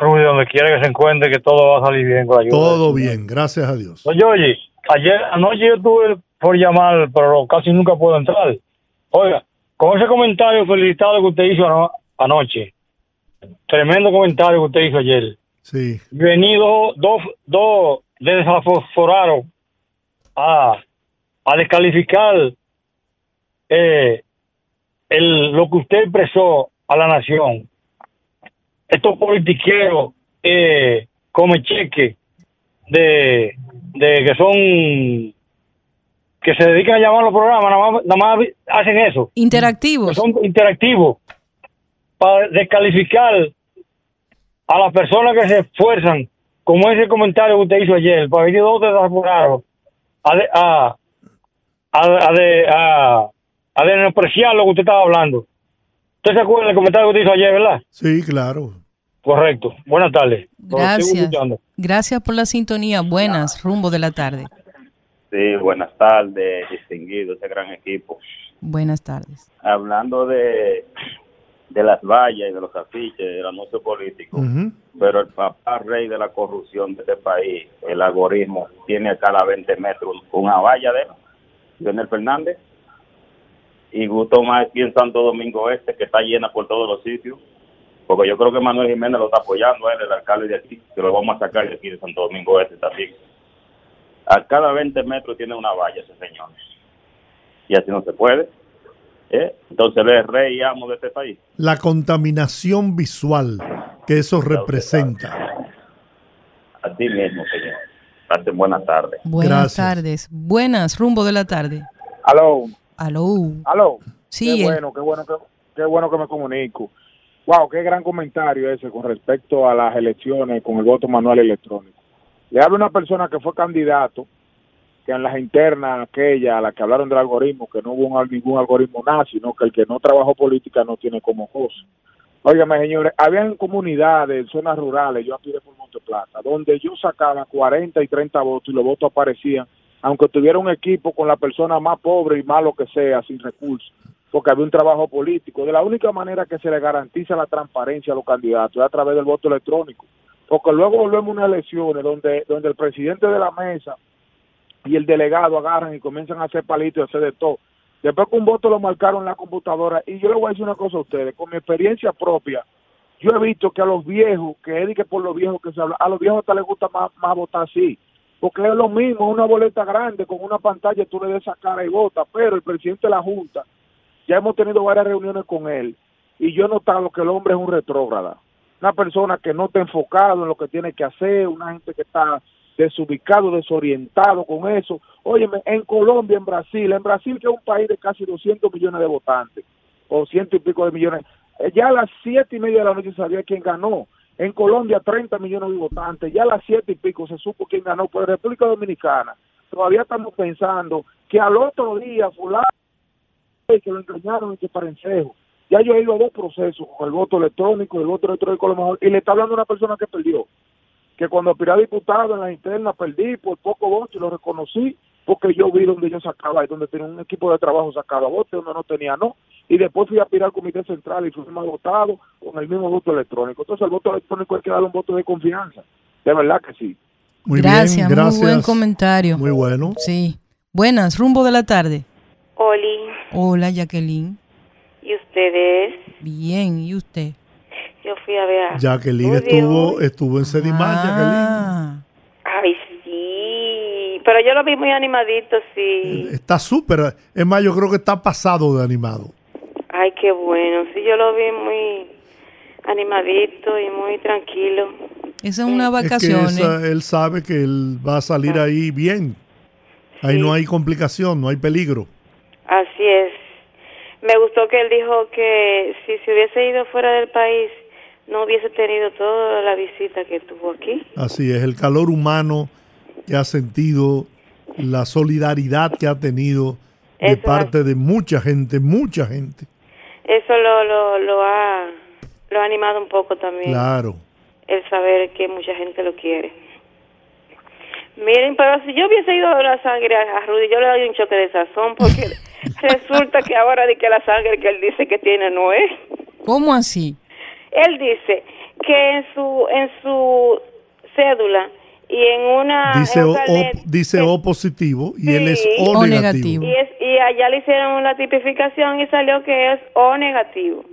[SPEAKER 7] Rudy, donde quiera que se encuentre, que todo va a salir bien con ayuda.
[SPEAKER 1] Todo bien, gracias a Dios.
[SPEAKER 7] Don Yoye, ayer, anoche yo tuve por llamar, pero casi nunca puedo entrar. Oiga, con ese comentario felicitado que usted hizo anoche, tremendo comentario que usted hizo ayer
[SPEAKER 1] Sí.
[SPEAKER 7] Venido dos, dos desafosforaron a, a descalificar eh, el, lo que usted expresó a la nación. Estos politiqueros eh, come cheque de, de que son que se dedican a llamar los programas, nada más, nada más hacen eso.
[SPEAKER 2] Interactivos.
[SPEAKER 7] son interactivos para descalificar a las personas que se esfuerzan, como ese comentario que usted hizo ayer, para venir dos desaforados a, a, a, a, a, despreciar lo que usted estaba hablando. ¿Usted se acuerda del comentario que usted hizo ayer, verdad?
[SPEAKER 1] Sí, claro.
[SPEAKER 7] Correcto. Buenas tardes.
[SPEAKER 2] Gracias. Gracias por la sintonía. Buenas, rumbo de la tarde.
[SPEAKER 8] Sí, buenas tardes, distinguido ese gran equipo.
[SPEAKER 2] Buenas tardes.
[SPEAKER 8] Hablando de de las vallas y de los afiches, del anuncio político, pero el papá rey de la corrupción de este país, el algoritmo, tiene a cada 20 metros una valla de él, Leonel Fernández, y Gusto más aquí en Santo Domingo Este, que está llena por todos los sitios, porque yo creo que Manuel Jiménez lo está apoyando, él, el alcalde de aquí, que lo vamos a sacar de aquí de Santo Domingo Este también. A cada 20 metros tiene una valla ese señor. Y así no se puede. ¿Eh? Entonces él es rey y amo de este país.
[SPEAKER 1] La contaminación visual que eso representa.
[SPEAKER 8] A ti mismo, señor. Hasta buenas tardes.
[SPEAKER 2] Buenas tardes. Buenas, rumbo de la tarde.
[SPEAKER 9] Aló.
[SPEAKER 2] Aló.
[SPEAKER 9] Aló.
[SPEAKER 2] Sí.
[SPEAKER 9] Qué bueno, qué bueno que, qué bueno que me comunico. Wow, qué gran comentario ese con respecto a las elecciones con el voto manual electrónico. Le hablo a una persona que fue candidato que en las internas aquella, las que hablaron del algoritmo, que no hubo ningún algoritmo nada, sino que el que no trabajó política no tiene como cosa. Óigame, señores, habían comunidades, zonas rurales, yo aquí de por Monte Plata, donde yo sacaba 40 y 30 votos y los votos aparecían, aunque tuviera un equipo con la persona más pobre y más lo que sea, sin recursos. porque había un trabajo político. De la única manera que se le garantiza la transparencia a los candidatos es a través del voto electrónico, porque luego volvemos a unas elecciones donde, donde el presidente de la mesa y el delegado agarran y comienzan a hacer palitos y hacer de todo. Después que un voto lo marcaron en la computadora, y yo le voy a decir una cosa a ustedes, con mi experiencia propia, yo he visto que a los viejos, que es que por los viejos que se habla, a los viejos hasta les gusta más, más votar así, porque es lo mismo, una boleta grande con una pantalla, tú le des esa cara y vota, pero el presidente de la Junta, ya hemos tenido varias reuniones con él, y yo he notado que el hombre es un retrógrada, una persona que no está enfocado en lo que tiene que hacer, una gente que está desubicado, desorientado con eso. Óyeme, en Colombia, en Brasil, en Brasil que es un país de casi 200 millones de votantes, o ciento y pico de millones, eh, ya a las siete y media de la noche sabía quién ganó. En Colombia 30 millones de votantes, ya a las siete y pico se supo quién ganó. Por República Dominicana todavía estamos pensando que al otro día fulano que lo engañaron y que parencejo. Ya yo he ido a dos procesos, el voto electrónico, el voto electrónico a lo y le está hablando una persona que perdió que cuando aspiré a diputado en la interna perdí por poco voto y lo reconocí porque yo vi donde yo sacaba y donde tenía un equipo de trabajo sacaba votos donde no tenía no. Y después fui a aspirar al comité central y fui más votado con el mismo voto electrónico. Entonces el voto electrónico hay que darle un voto de confianza. De verdad que sí.
[SPEAKER 2] Muy gracias, bien, gracias muy buen comentario.
[SPEAKER 1] Muy bueno.
[SPEAKER 2] Sí. Buenas rumbo de la tarde.
[SPEAKER 10] Oli.
[SPEAKER 2] Hola Jacqueline.
[SPEAKER 10] Y ustedes
[SPEAKER 2] bien y usted
[SPEAKER 10] yo fui a ver a
[SPEAKER 1] Jacqueline estuvo, estuvo en Sedimán,
[SPEAKER 2] ah.
[SPEAKER 10] Ay, sí. Pero yo lo vi muy animadito, sí.
[SPEAKER 1] Está súper. Es más, yo creo que está pasado de animado.
[SPEAKER 10] Ay, qué bueno. Sí, yo lo vi muy animadito y muy tranquilo.
[SPEAKER 2] Esa es una vacación.
[SPEAKER 1] él sabe que él va a salir ah. ahí bien. Ahí no hay complicación, no hay peligro.
[SPEAKER 10] Así es. Me gustó que él dijo que si se hubiese ido fuera del país, no hubiese tenido toda la visita que tuvo aquí.
[SPEAKER 1] Así es, el calor humano que ha sentido, la solidaridad que ha tenido de parte de mucha gente, mucha gente.
[SPEAKER 10] Eso lo, lo, lo, ha, lo ha animado un poco también.
[SPEAKER 1] Claro.
[SPEAKER 10] El saber que mucha gente lo quiere. Miren, pero si yo hubiese ido a la sangre a Rudy, yo le doy un choque de sazón porque resulta que ahora de que la sangre que él dice que tiene no es.
[SPEAKER 2] ¿Cómo así?
[SPEAKER 10] Él dice que en su en su cédula y en una
[SPEAKER 1] dice o, dice o positivo y él es o, negativo,
[SPEAKER 10] Y, es, y, allá le hicieron la tipificación y salió que es o negativo.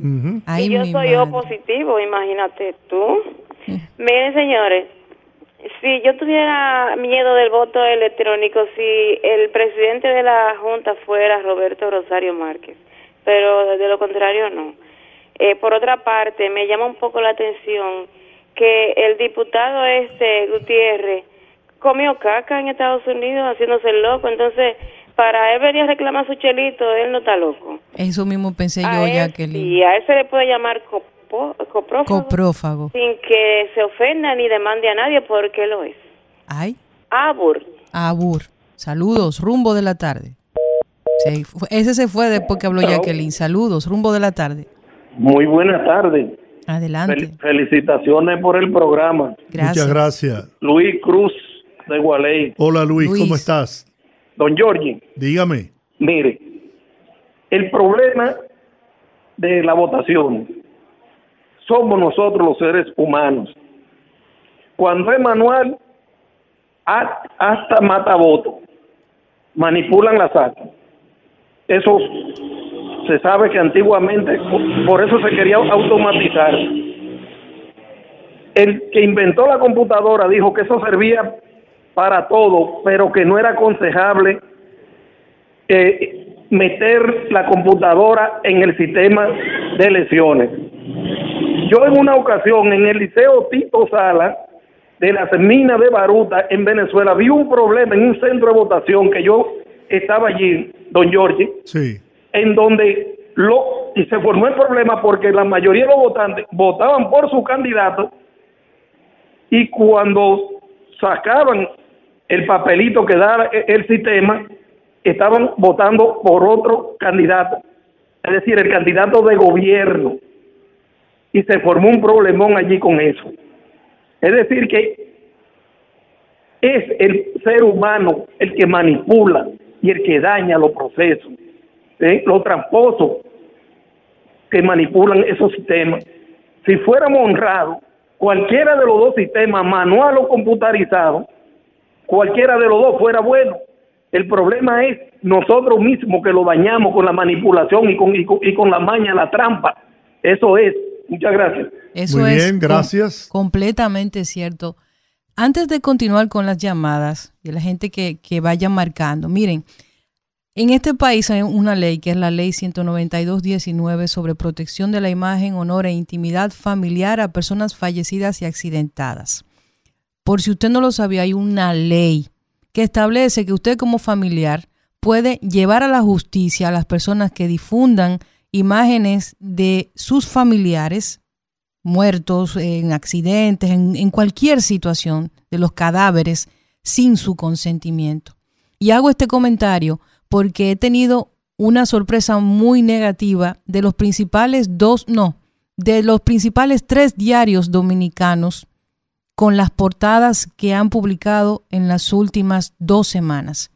[SPEAKER 10] Y yo soy o positivo imagínate tú. Miren señores si yo tuviera miedo del voto electrónico si el presidente de la junta fuera Roberto Rosario Márquez pero de lo contrario no eh, por otra parte, me llama un poco la atención que el diputado este Gutiérrez comió caca en Estados Unidos haciéndose loco, entonces para él venir a reclamar su chelito, él no está loco.
[SPEAKER 2] Eso mismo pensé yo, Jacqueline.
[SPEAKER 10] Y a él se le puede llamar coprófago,
[SPEAKER 2] coprófago,
[SPEAKER 10] sin que se ofenda ni demande a nadie porque lo es.
[SPEAKER 2] Ay.
[SPEAKER 10] Abur.
[SPEAKER 2] Abur. Saludos, rumbo de la tarde. ese se fue después que habló Jacqueline. Saludos, rumbo de la tarde.
[SPEAKER 11] Muy buenas tardes.
[SPEAKER 2] Adelante.
[SPEAKER 11] felicitaciones por el programa.
[SPEAKER 1] Muchas gracias.
[SPEAKER 11] Luis Cruz de Gualey.
[SPEAKER 1] Hola Luis, ¿cómo estás?
[SPEAKER 11] Don Giorgi.
[SPEAKER 1] Dígame.
[SPEAKER 11] Mire, el problema de la votación somos nosotros los seres humanos. Cuando es manual, hasta mata voto. Manipulan las actas. Eso se sabe que antiguamente por eso se quería automatizar. El que inventó la computadora dijo que eso servía para todo, pero que no era aconsejable eh, meter la computadora en el sistema de elecciones. Yo en una ocasión en el Liceo Tito Sala de las minas de Baruta en Venezuela vi un problema en un centro de votación que yo estaba allí, don Giorgi.
[SPEAKER 1] Sí
[SPEAKER 11] en donde lo y se formó el problema porque la mayoría de los votantes votaban por su candidato y cuando sacaban el papelito que da el sistema estaban votando por otro candidato, es decir, el candidato de gobierno y se formó un problemón allí con eso. Es decir que es el ser humano el que manipula y el que daña los procesos. ¿Eh? los tramposos que manipulan esos sistemas. Si fuéramos honrados, cualquiera de los dos sistemas, manual o computarizado, cualquiera de los dos fuera bueno. El problema es nosotros mismos que lo dañamos con la manipulación y con, y con, la maña, la trampa. Eso es. Muchas gracias.
[SPEAKER 2] Eso Muy bien, gracias. completamente cierto. Antes de continuar con las llamadas y la gente que, que vaya marcando, miren, en este país hay una ley que es la ley 192.19 sobre protección de la imagen, honor e intimidad familiar a personas fallecidas y accidentadas. Por si usted no lo sabía, hay una ley que establece que usted como familiar puede llevar a la justicia a las personas que difundan imágenes de sus familiares muertos en accidentes, en, en cualquier situación de los cadáveres sin su consentimiento. Y hago este comentario porque he tenido una sorpresa muy negativa de los principales dos, no, de los principales tres diarios dominicanos con las portadas que han publicado en las últimas dos semanas,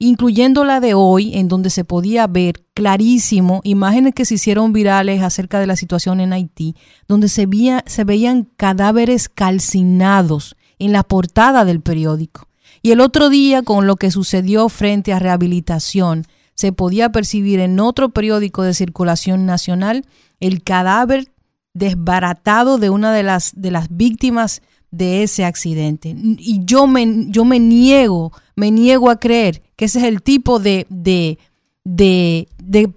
[SPEAKER 2] incluyendo la de hoy, en donde se podía ver clarísimo imágenes que se hicieron virales acerca de la situación en Haití, donde se, se veían cadáveres calcinados en la portada del periódico. Y el otro día, con lo que sucedió frente a rehabilitación, se podía percibir en otro periódico de circulación nacional el cadáver desbaratado de una de las, de las víctimas de ese accidente. Y yo me, yo me niego, me niego a creer que ese es el tipo de, de, de,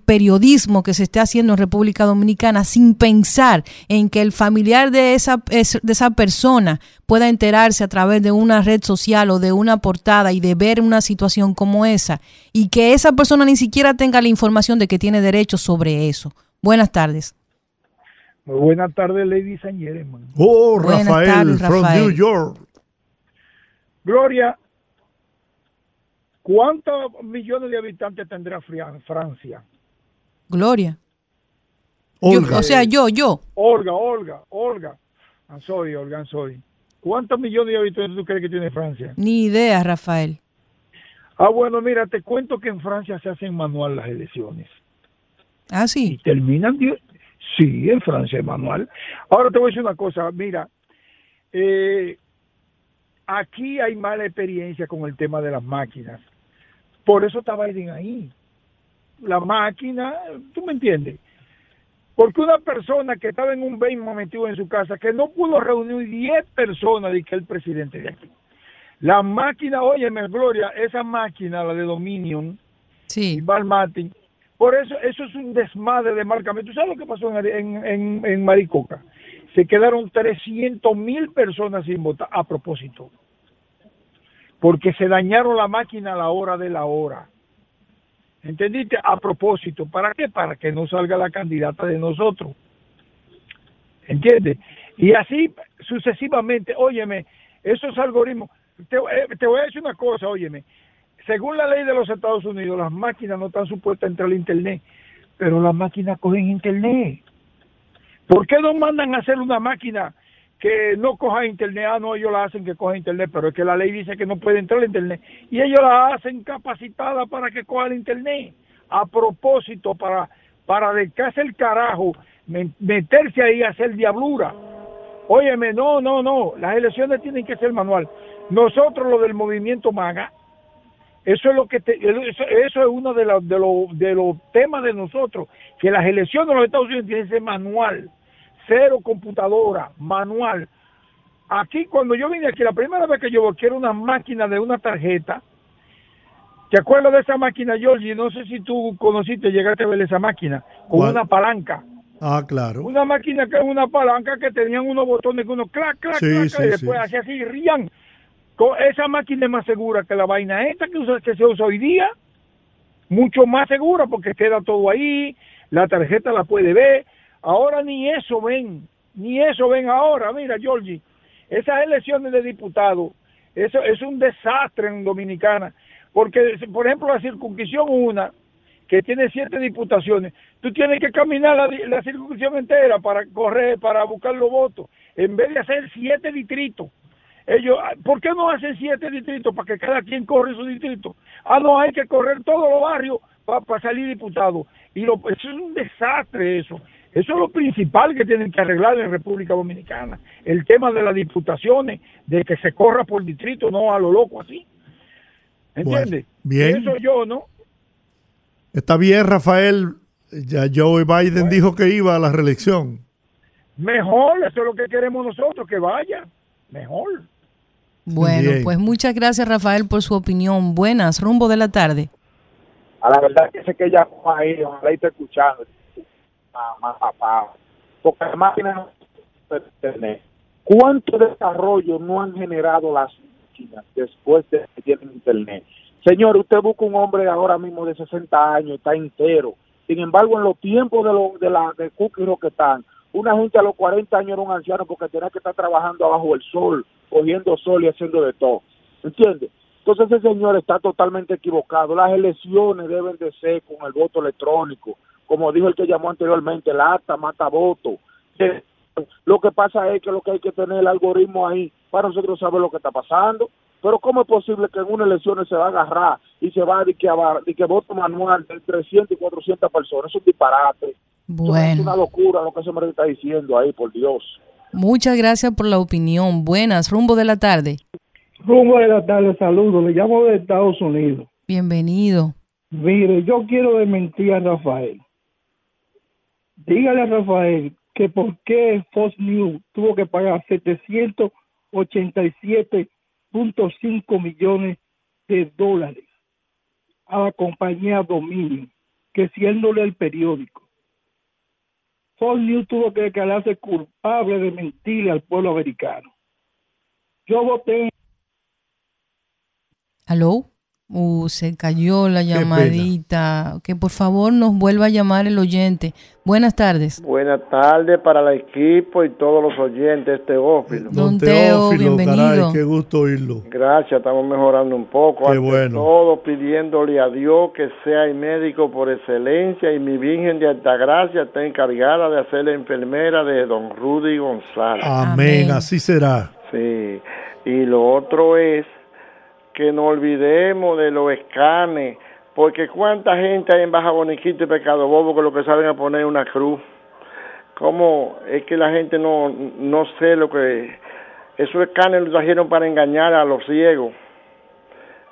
[SPEAKER 2] periodismo que se esté haciendo en República Dominicana sin pensar en que el familiar de esa, de esa persona pueda enterarse a través de una red social o de una portada y de ver una situación como esa y que esa persona ni siquiera tenga la información de que tiene derecho sobre eso. Buenas tardes.
[SPEAKER 12] Muy buenas tardes, Lady Sañeres.
[SPEAKER 1] Oh, Rafael, from New York.
[SPEAKER 12] Gloria, ¿Cuántos millones de habitantes tendrá Francia?
[SPEAKER 2] Gloria. o sea, yo, yo.
[SPEAKER 12] Olga, Olga, Olga. I'm sorry, Olga, sorry. ¿Cuántos millones de habitantes tú crees que tiene Francia?
[SPEAKER 2] Ni idea, Rafael.
[SPEAKER 12] Ah, bueno, mira, te cuento que en Francia se hacen manual las elecciones.
[SPEAKER 2] Ah, sí.
[SPEAKER 12] Y terminan, sí, en Francia es manual. Ahora te voy a decir una cosa, mira, eh, aquí hay mala experiencia con el tema de las máquinas. Por eso está Biden ahí. La máquina, tú me entiendes. Porque una persona que estaba en un BEIN metido en su casa, que no pudo reunir 10 personas y que el presidente de aquí. La máquina, óyeme, Gloria, esa máquina, la de Dominion,
[SPEAKER 2] sí.
[SPEAKER 12] Val Martin, por eso, eso es un desmadre de marcamiento. ¿Tú sabes lo que pasó en, en, en Maricoca? Se quedaron 300 mil personas sin votar a propósito porque se dañaron la máquina a la hora de la hora. ¿Entendiste? A propósito, ¿para qué? Para que no salga la candidata de nosotros. ¿Entiendes? Y así sucesivamente, óyeme, esos algoritmos, te, eh, te, voy a decir una cosa, óyeme, según la ley de los Estados Unidos, las máquinas no están supuestas a entrar al Internet, pero las máquinas cogen Internet. ¿Por qué no mandan a hacer una máquina que no coja internet, ah, no, ellos la hacen que coja internet, pero es que la ley dice que no puede entrar al internet, y ellos la hacen capacitada para que coja el internet, a propósito, para, para dedicarse el carajo, meterse ahí a hacer diablura. Óyeme, no, no, no, las elecciones tienen que ser manual. Nosotros, lo del movimiento MAGA, eso es lo que eso, es uno de, los de, de los temas de nosotros, que las elecciones de los Estados Unidos tienen que ser manual cero computadora, manual. Aquí cuando yo vine aquí, la primera vez que yo quiero una máquina de una tarjeta, ¿te acuerdas de esa máquina, Georgie? No sé si tú conociste, llegaste a ver esa máquina, con una palanca.
[SPEAKER 1] Ah, claro.
[SPEAKER 12] Una máquina que es una palanca que tenían unos botones que uno clac, clac, clac, y después hacía así, rían. Esa máquina es más segura que la vaina esta que, usa, que se usa hoy día. Mucho más segura porque queda todo ahí, la tarjeta la puede ver, Ahora ni eso ven, ni eso ven ahora. Mira, Georgie, esas elecciones de diputados, eso es un desastre en Dominicana, porque, por ejemplo, la circunscripción una, que tiene siete diputaciones, tú tienes que caminar la, circunscripción entera para correr, para buscar los votos, en vez de hacer siete distritos. Ellos, ¿por qué no hacen siete distritos para que cada quien corre su distrito? Ah, no, hay que correr todos los barrios para salir diputado. Y lo, eso es un desastre eso. Eso es lo principal que tienen que arreglar en República Dominicana. El tema de las diputaciones, de que se corra por distrito, no a lo loco así. ¿Entiendes?
[SPEAKER 1] bien.
[SPEAKER 12] Eso yo, ¿no?
[SPEAKER 1] Está bien, Rafael. Ya Joe Biden dijo que iba a la reelección.
[SPEAKER 12] Mejor, eso es lo que queremos nosotros, que vaya. Mejor.
[SPEAKER 2] Bueno, pues muchas gracias, Rafael, por su opinión. Buenas, rumbo de la tarde.
[SPEAKER 9] A la verdad que sé que ella ahí, ojalá esté escuchando más, papá. Porque las máquinas internet. ¿Cuánto desarrollo no han generado las máquinas después de que tienen internet? Señor, usted busca un hombre ahora mismo de 60 años, está entero. Sin embargo, en los tiempos de, lo, de la de cookie que están, una gente a los 40 años era un anciano porque tenía que estar trabajando abajo del sol, cogiendo sol y haciendo de todo. ¿Entiende? Entonces ese señor está totalmente equivocado. Las elecciones deben de ser con el voto electrónico como dijo el que llamó anteriormente, el acta mata voto. Lo que pasa es que lo que hay que tener el algoritmo ahí para nosotros saber lo que está pasando. Pero ¿cómo es posible que en una elección se va a agarrar y se va a que, de que voto manual de 300 y 400 personas? Es un disparate.
[SPEAKER 2] Bueno.
[SPEAKER 9] Es una locura lo que se me está diciendo ahí, por Dios.
[SPEAKER 2] Muchas gracias por la opinión. Buenas, rumbo de la tarde.
[SPEAKER 13] Rumbo de la tarde, saludos. Le llamo de Estados Unidos.
[SPEAKER 2] Bienvenido.
[SPEAKER 13] Mire, yo quiero desmentir a Rafael dígale a Rafael que por qué Fox News tuvo que pagar 787.5 millones de dólares a la compañía Dominio, que siéndole el periódico. Fox News tuvo que declararse culpable de mentirle al pueblo americano. Yo voté.
[SPEAKER 2] ¿Aló? Uh, se cayó la llamadita. Que por favor nos vuelva a llamar el oyente. Buenas tardes.
[SPEAKER 14] Buenas tardes para el equipo y todos los oyentes Teófilo.
[SPEAKER 2] Don, Teófilo, bienvenido.
[SPEAKER 1] qué gusto oírlo.
[SPEAKER 14] Gracias, estamos mejorando un poco.
[SPEAKER 1] Qué bueno.
[SPEAKER 14] Todo pidiéndole a Dios que sea el médico por excelencia y mi Virgen de Altagracia está encargada de hacer la enfermera de don Rudy González.
[SPEAKER 1] Amén. así será.
[SPEAKER 14] Sí, y lo otro es que no olvidemos de los escanes, porque cuánta gente hay en Baja Boniquito y Pecado Bobo que lo que saben a poner una cruz. ¿Cómo es que la gente no, no sé lo que... Esos escanes los trajeron para engañar a los ciegos.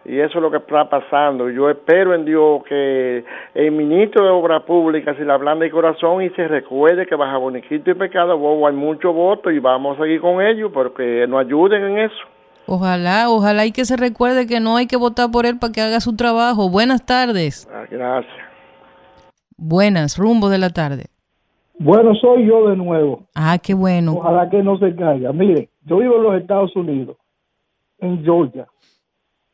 [SPEAKER 14] Y eso es lo que está pasando. Yo espero en Dios que el ministro de Obras Públicas se le blanda de corazón y se recuerde que Baja Boniquito y Pecado Bobo hay muchos votos y vamos a seguir con ellos porque nos ayuden en eso.
[SPEAKER 2] Ojalá, ojalá y que se recuerde que no hay que votar por él para que haga su trabajo. Buenas tardes.
[SPEAKER 14] Ah, gracias.
[SPEAKER 2] Buenas, rumbo de la tarde.
[SPEAKER 13] Bueno, soy yo de nuevo.
[SPEAKER 2] Ah, qué bueno.
[SPEAKER 13] Ojalá que no se caiga. Mire, yo vivo en los Estados Unidos, en Georgia.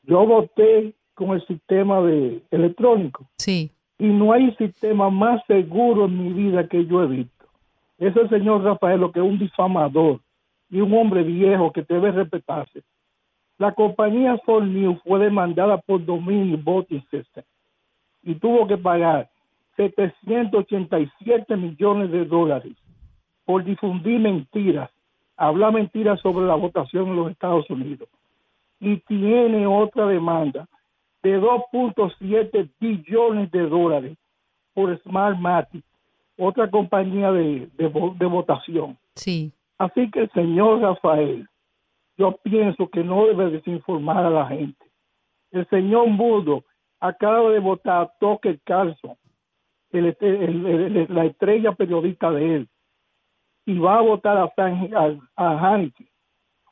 [SPEAKER 13] Yo voté con el sistema de electrónico.
[SPEAKER 2] Sí.
[SPEAKER 13] Y no hay sistema más seguro en mi vida que yo he visto. Ese señor Rafael, lo que es un difamador y un hombre viejo que debe respetarse la compañía Sol News fue demandada por Dominion Voting System y tuvo que pagar 787 millones de dólares por difundir mentiras, hablar mentiras sobre la votación en los Estados Unidos. Y tiene otra demanda de 2.7 billones de dólares por Smartmatic, otra compañía de, de votación.
[SPEAKER 2] Sí.
[SPEAKER 13] Así que, señor Rafael, yo pienso que no debe desinformar a la gente. El señor Mudo acaba de votar a Tucker Carlson, la estrella periodista de él, y va a votar a, a,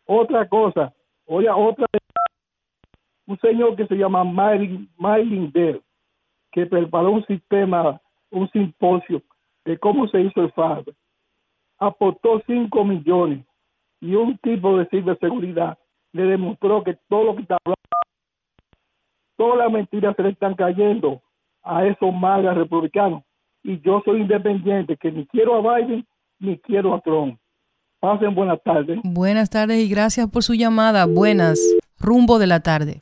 [SPEAKER 13] Otra cosa, oye, otra un señor que se llama Mylin Dell, que preparó un sistema, un simposio de cómo se hizo el FAB, aportó 5 millones y un tipo de ciberseguridad le demostró que todo lo que está hablando, todas las mentiras se le están cayendo a esos magas republicanos. Y yo soy independiente, que ni quiero a Biden ni quiero a Trump. Pasen buenas tardes.
[SPEAKER 2] Buenas tardes y gracias por su llamada. Buenas. Rumbo de la tarde.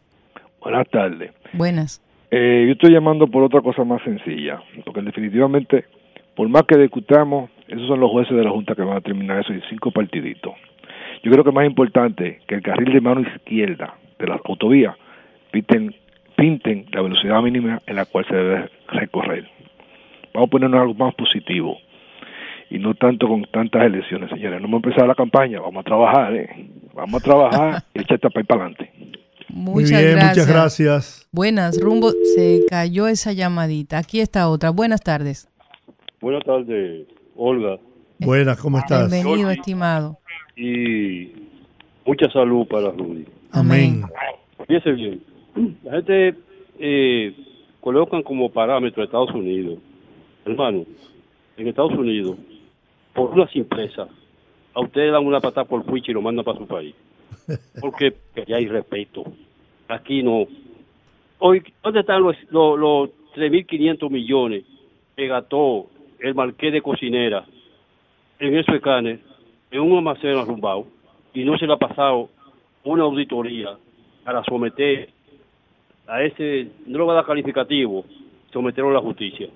[SPEAKER 15] Buenas tardes.
[SPEAKER 2] Buenas.
[SPEAKER 15] Eh, yo estoy llamando por otra cosa más sencilla, porque definitivamente, por más que discutamos, esos son los jueces de la Junta que van a terminar eso y cinco partiditos. Yo creo que es más importante que el carril de mano izquierda de la autovía pinten, pinten la velocidad mínima en la cual se debe recorrer. Vamos a ponernos algo más positivo y no tanto con tantas elecciones, señores. No hemos empezado la campaña, vamos a trabajar, ¿eh? Vamos a trabajar y echar esta para adelante.
[SPEAKER 2] Muchas
[SPEAKER 1] Muy bien,
[SPEAKER 2] gracias.
[SPEAKER 1] muchas gracias.
[SPEAKER 2] Buenas, rumbo, se cayó esa llamadita. Aquí está otra. Buenas tardes.
[SPEAKER 16] Buenas tardes, Olga.
[SPEAKER 1] Buenas, ¿cómo estás?
[SPEAKER 2] Bienvenido, estimado.
[SPEAKER 16] Y mucha salud para Rudy.
[SPEAKER 1] Amén.
[SPEAKER 16] Fíjese bien, la gente eh, colocan como parámetro Estados Unidos. Hermano, en Estados Unidos, por una simpleza, a ustedes dan una patada por fuiche y lo mandan para su país. Porque ya hay respeto. Aquí no. Hoy, ¿dónde están los, los, los 3.500 millones que gastó el marqués de cocinera en esos escáner, en un almacén arrumbado, y no se le ha pasado una auditoría para someter a ese, no lo va a dar calificativo, someterlo a la justicia.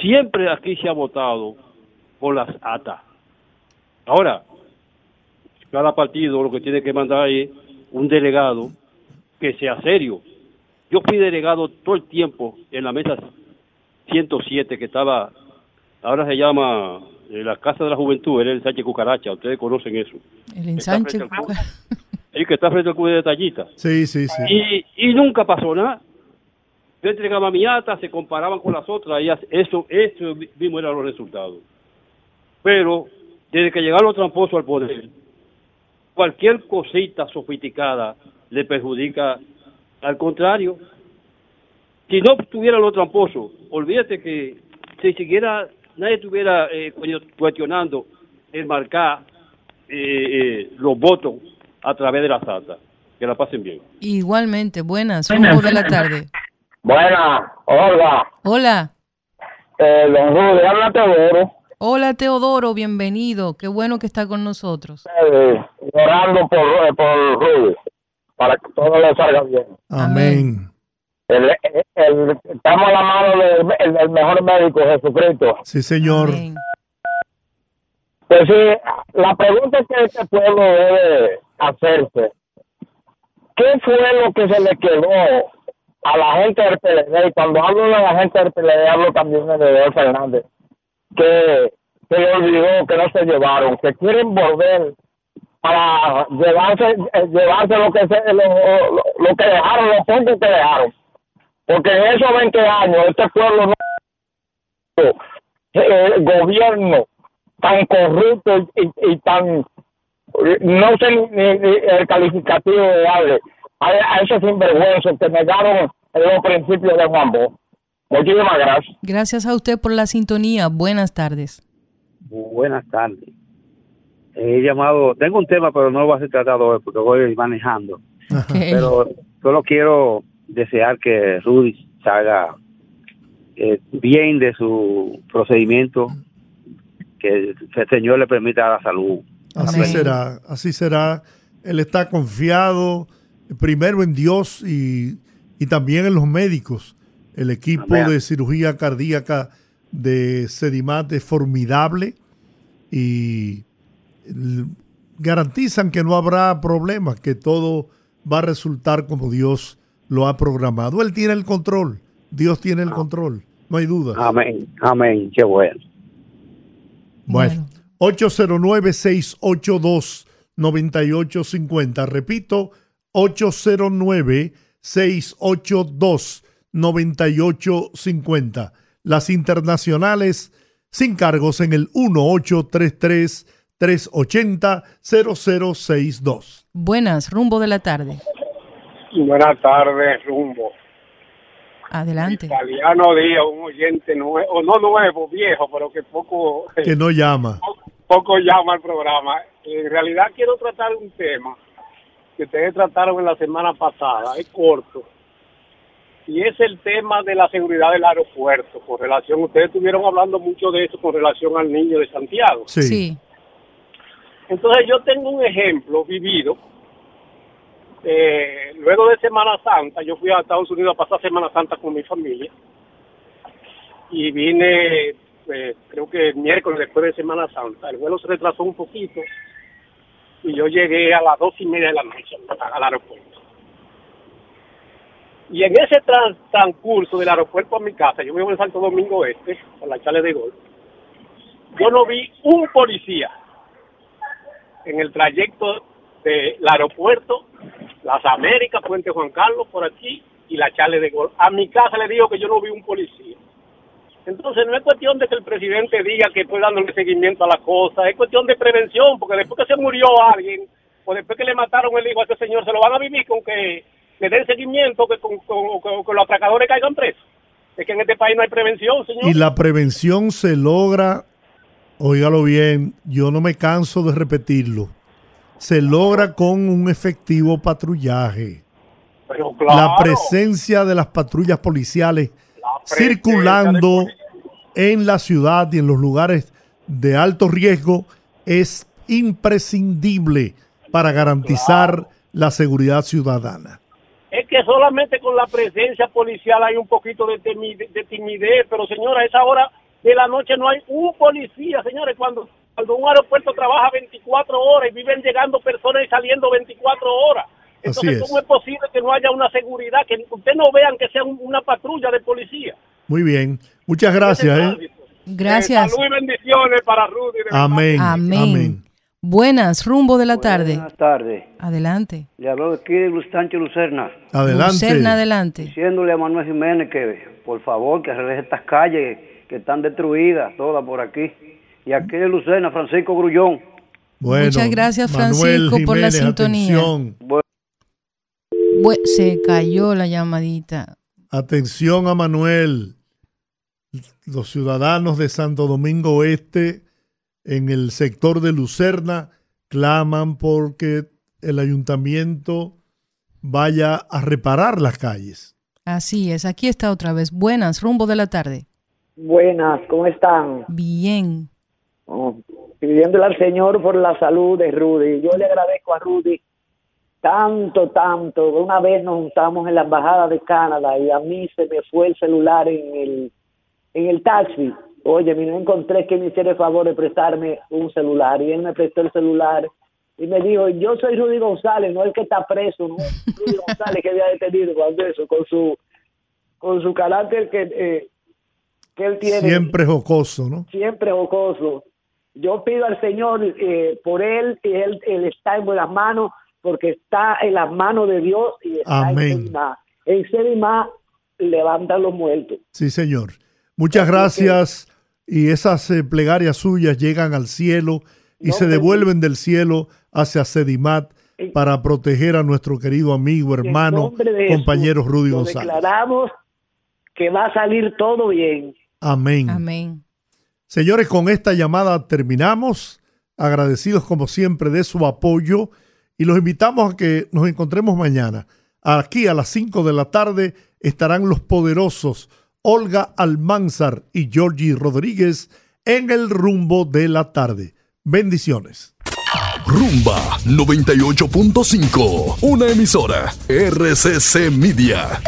[SPEAKER 16] Siempre aquí se ha votado por las ATA. Ahora, cada partido lo que tiene que mandar es un delegado que sea serio. Yo fui delegado todo el tiempo en la mesa 107 que estaba, ahora se llama la Casa de la Juventud, era el Sánchez Cucaracha, ustedes conocen eso.
[SPEAKER 2] El ensanche.
[SPEAKER 16] Está frente al cu- El que está frente al cubo de tallita.
[SPEAKER 1] Sí, sí, sí.
[SPEAKER 16] Y, y nunca pasó nada. Yo entregaba mi ata, se comparaban con las otras, y eso, eso mismo eran los resultados. Pero desde que llegaron los tramposos al poder, cualquier cosita sofisticada le perjudica al contrario. Si no tuvieran los tramposos, olvídate que si siquiera nadie estuviera eh, cuestionando el marcar eh, eh, los votos a través de la SATA. Que la pasen bien.
[SPEAKER 2] Igualmente, buenas, rumbo de la tarde.
[SPEAKER 17] Buena, Olga,
[SPEAKER 2] Hola.
[SPEAKER 17] eh, don Rudy, habla Teodoro,
[SPEAKER 2] Hola Teodoro, bienvenido. Qué bueno que está con nosotros.
[SPEAKER 17] eh, orando por, eh, por Rudy, para que todo le salga bien.
[SPEAKER 1] Amén.
[SPEAKER 17] El- el- el- estamos a la mano del, el- del mejor médico, Jesucristo.
[SPEAKER 1] Sí, señor.
[SPEAKER 17] Pues sí, la pregunta que este pueblo debe hacerse, ¿qué fue lo que se le quedó a la gente del PLD? Y cuando hablo de la gente del PLD, hablo también de Leonel Fernández, que se le olvidó, que no se llevaron, que quieren volver para llevarse, eh, llevarse lo que se, lo, lo- lo que dejaron, lo poco que dejaron. Porque en esos 20 años este pueblo no eh, gobierno tan corrupto y, y- y tan no sé ni, ni- ni el calificativo de darle a, a esos sinvergüenzos que negaron los principios de Juan Bosch. Muchísimas gracias.
[SPEAKER 2] Gracias a usted por la sintonía. Buenas tardes.
[SPEAKER 18] Buenas tardes. He llamado, tengo un tema, pero no lo voy a hacer tratado hoy porque voy manejando. Pero solo quiero desear que Rudy salga eh, bien de su procedimiento, que el Señor le permita la salud.
[SPEAKER 1] Así será, así será. Él está confiado primero en Dios y, y también en los médicos. El equipo
[SPEAKER 18] Amén.
[SPEAKER 1] de cirugía cardíaca de Sedimat es formidable y garantizan que no habrá problemas, que todo va a resultar como Dios lo ha programado. Él tiene el control, Dios tiene el control, no hay duda.
[SPEAKER 18] Amén, amén, qué bueno.
[SPEAKER 1] Bueno, 809-682-9850. Repito, 809-682-9850. Las internacionales sin cargos en el 1833-380-0062.
[SPEAKER 2] Buenas, rumbo de la tarde.
[SPEAKER 19] Buenas tardes, Rumbo.
[SPEAKER 2] Adelante.
[SPEAKER 19] Italiano Díaz, un oyente nuevo, o no nuevo, viejo, pero que poco,
[SPEAKER 1] Que no llama.
[SPEAKER 19] poco llama al programa. En realidad quiero tratar un tema que ustedes trataron en la semana pasada, es corto, y es el tema de la seguridad del aeropuerto, con relación, ustedes estuvieron hablando mucho de eso con relación al niño de Santiago.
[SPEAKER 1] Sí.
[SPEAKER 19] Entonces yo tengo un ejemplo vivido. Eh, luego de Semana Santa, yo fui a Estados Unidos a pasar Semana Santa con mi familia y vine, eh, creo que el miércoles después de Semana Santa. El vuelo se retrasó un poquito y yo llegué a las dos y media de la noche al aeropuerto. Y en ese transcurso del aeropuerto a mi casa, yo vivo en Santo Domingo Este, por la chale de Gol, yo no vi un policía en el trayecto del aeropuerto, Las Américas, Puente Juan Carlos, por aquí, y la chale de Gol. A mi casa le digo que yo no vi un policía. Entonces no es cuestión de que el presidente diga que estoy dándole seguimiento a la cosa, es cuestión de prevención, porque después que se murió alguien, o después que le mataron el hijo a ese señor, se lo van a vivir con que le den seguimiento, que con, con, los atracadores caigan presos. Es que en este país no hay prevención, señor.
[SPEAKER 1] Y la prevención se logra, óigalo bien, yo no me canso de repetirlo, se logra con un efectivo patrullaje. La presencia de las patrullas policiales circulando en la ciudad y en los lugares de alto riesgo es imprescindible para garantizar la seguridad ciudadana.
[SPEAKER 19] Es que solamente con la presencia policial hay un poquito de, timidez, pero señora, a esa hora de la noche no hay un policía, señores, cuando, cuando un aeropuerto trabaja 24 horas y viven llegando personas y saliendo 24 horas. Entonces, ¿cómo es posible que no haya una seguridad? Que ustedes no vean que sea una patrulla de policía.
[SPEAKER 1] Muy bien. Muchas gracias. ¿eh?
[SPEAKER 2] Gracias.
[SPEAKER 19] salud y bendiciones para Rudy.
[SPEAKER 1] Amén.
[SPEAKER 2] Amén. Buenas, rumbo de la tarde.
[SPEAKER 20] Buenas tardes.
[SPEAKER 2] Adelante.
[SPEAKER 20] Le hablo aquí de Luz Sánchez Lucerna.
[SPEAKER 1] Adelante.
[SPEAKER 2] Lucerna, adelante.
[SPEAKER 20] Diciéndole a Manuel Jiménez que, por favor, que arregle estas calles que están destruidas, todas por aquí. Y aquí de Lucerna, Francisco Grullón.
[SPEAKER 2] Muchas gracias, Francisco, por la sintonía se cayó la llamadita.
[SPEAKER 1] Atención a Manuel. Los ciudadanos de Santo Domingo Oeste en el sector de Lucerna claman porque el ayuntamiento vaya a reparar las calles.
[SPEAKER 2] Así es, aquí está otra vez. Buenas, rumbo de la tarde.
[SPEAKER 21] Buenas, ¿cómo están?
[SPEAKER 2] Bien.
[SPEAKER 21] Oh, pidiéndole al Señor por la salud de Rudy. Yo le agradezco a Rudy tanto, tanto. Una vez nos juntamos en la embajada de Canadá y a mí se me fue el celular en el, en el taxi. Oye, me encontré que me hiciera el favor de prestarme un celular y él me prestó el celular y me dijo, yo soy Rudy González, no el que está preso, no Rudy González que había detenido cuando eso, con su, con su carácter que, eh, que él tiene.
[SPEAKER 1] Siempre jocoso, ¿no?
[SPEAKER 21] Siempre jocoso. Yo pido al Señor eh, por él, y él, él está en buenas manos, porque está en las manos de Dios y está
[SPEAKER 1] Amén.
[SPEAKER 21] en Sedimá. levanta los muertos.
[SPEAKER 1] Sí, Señor. Muchas gracias. Y esas eh, plegarias suyas llegan al cielo y se devuelven del cielo hacia Sedimat para proteger a nuestro querido amigo, hermano, compañero Rudy González.
[SPEAKER 21] Declaramos que va a salir todo bien.
[SPEAKER 1] Amén.
[SPEAKER 2] Amén.
[SPEAKER 1] Señores, con esta llamada terminamos. Agradecidos como siempre de su apoyo y los invitamos a que nos encontremos mañana. Aquí a las 5 de la tarde estarán los poderosos Olga Almanzar y Georgie Rodríguez en el rumbo de la tarde. Bendiciones.
[SPEAKER 3] Rumba 98.5, una emisora RCC Media.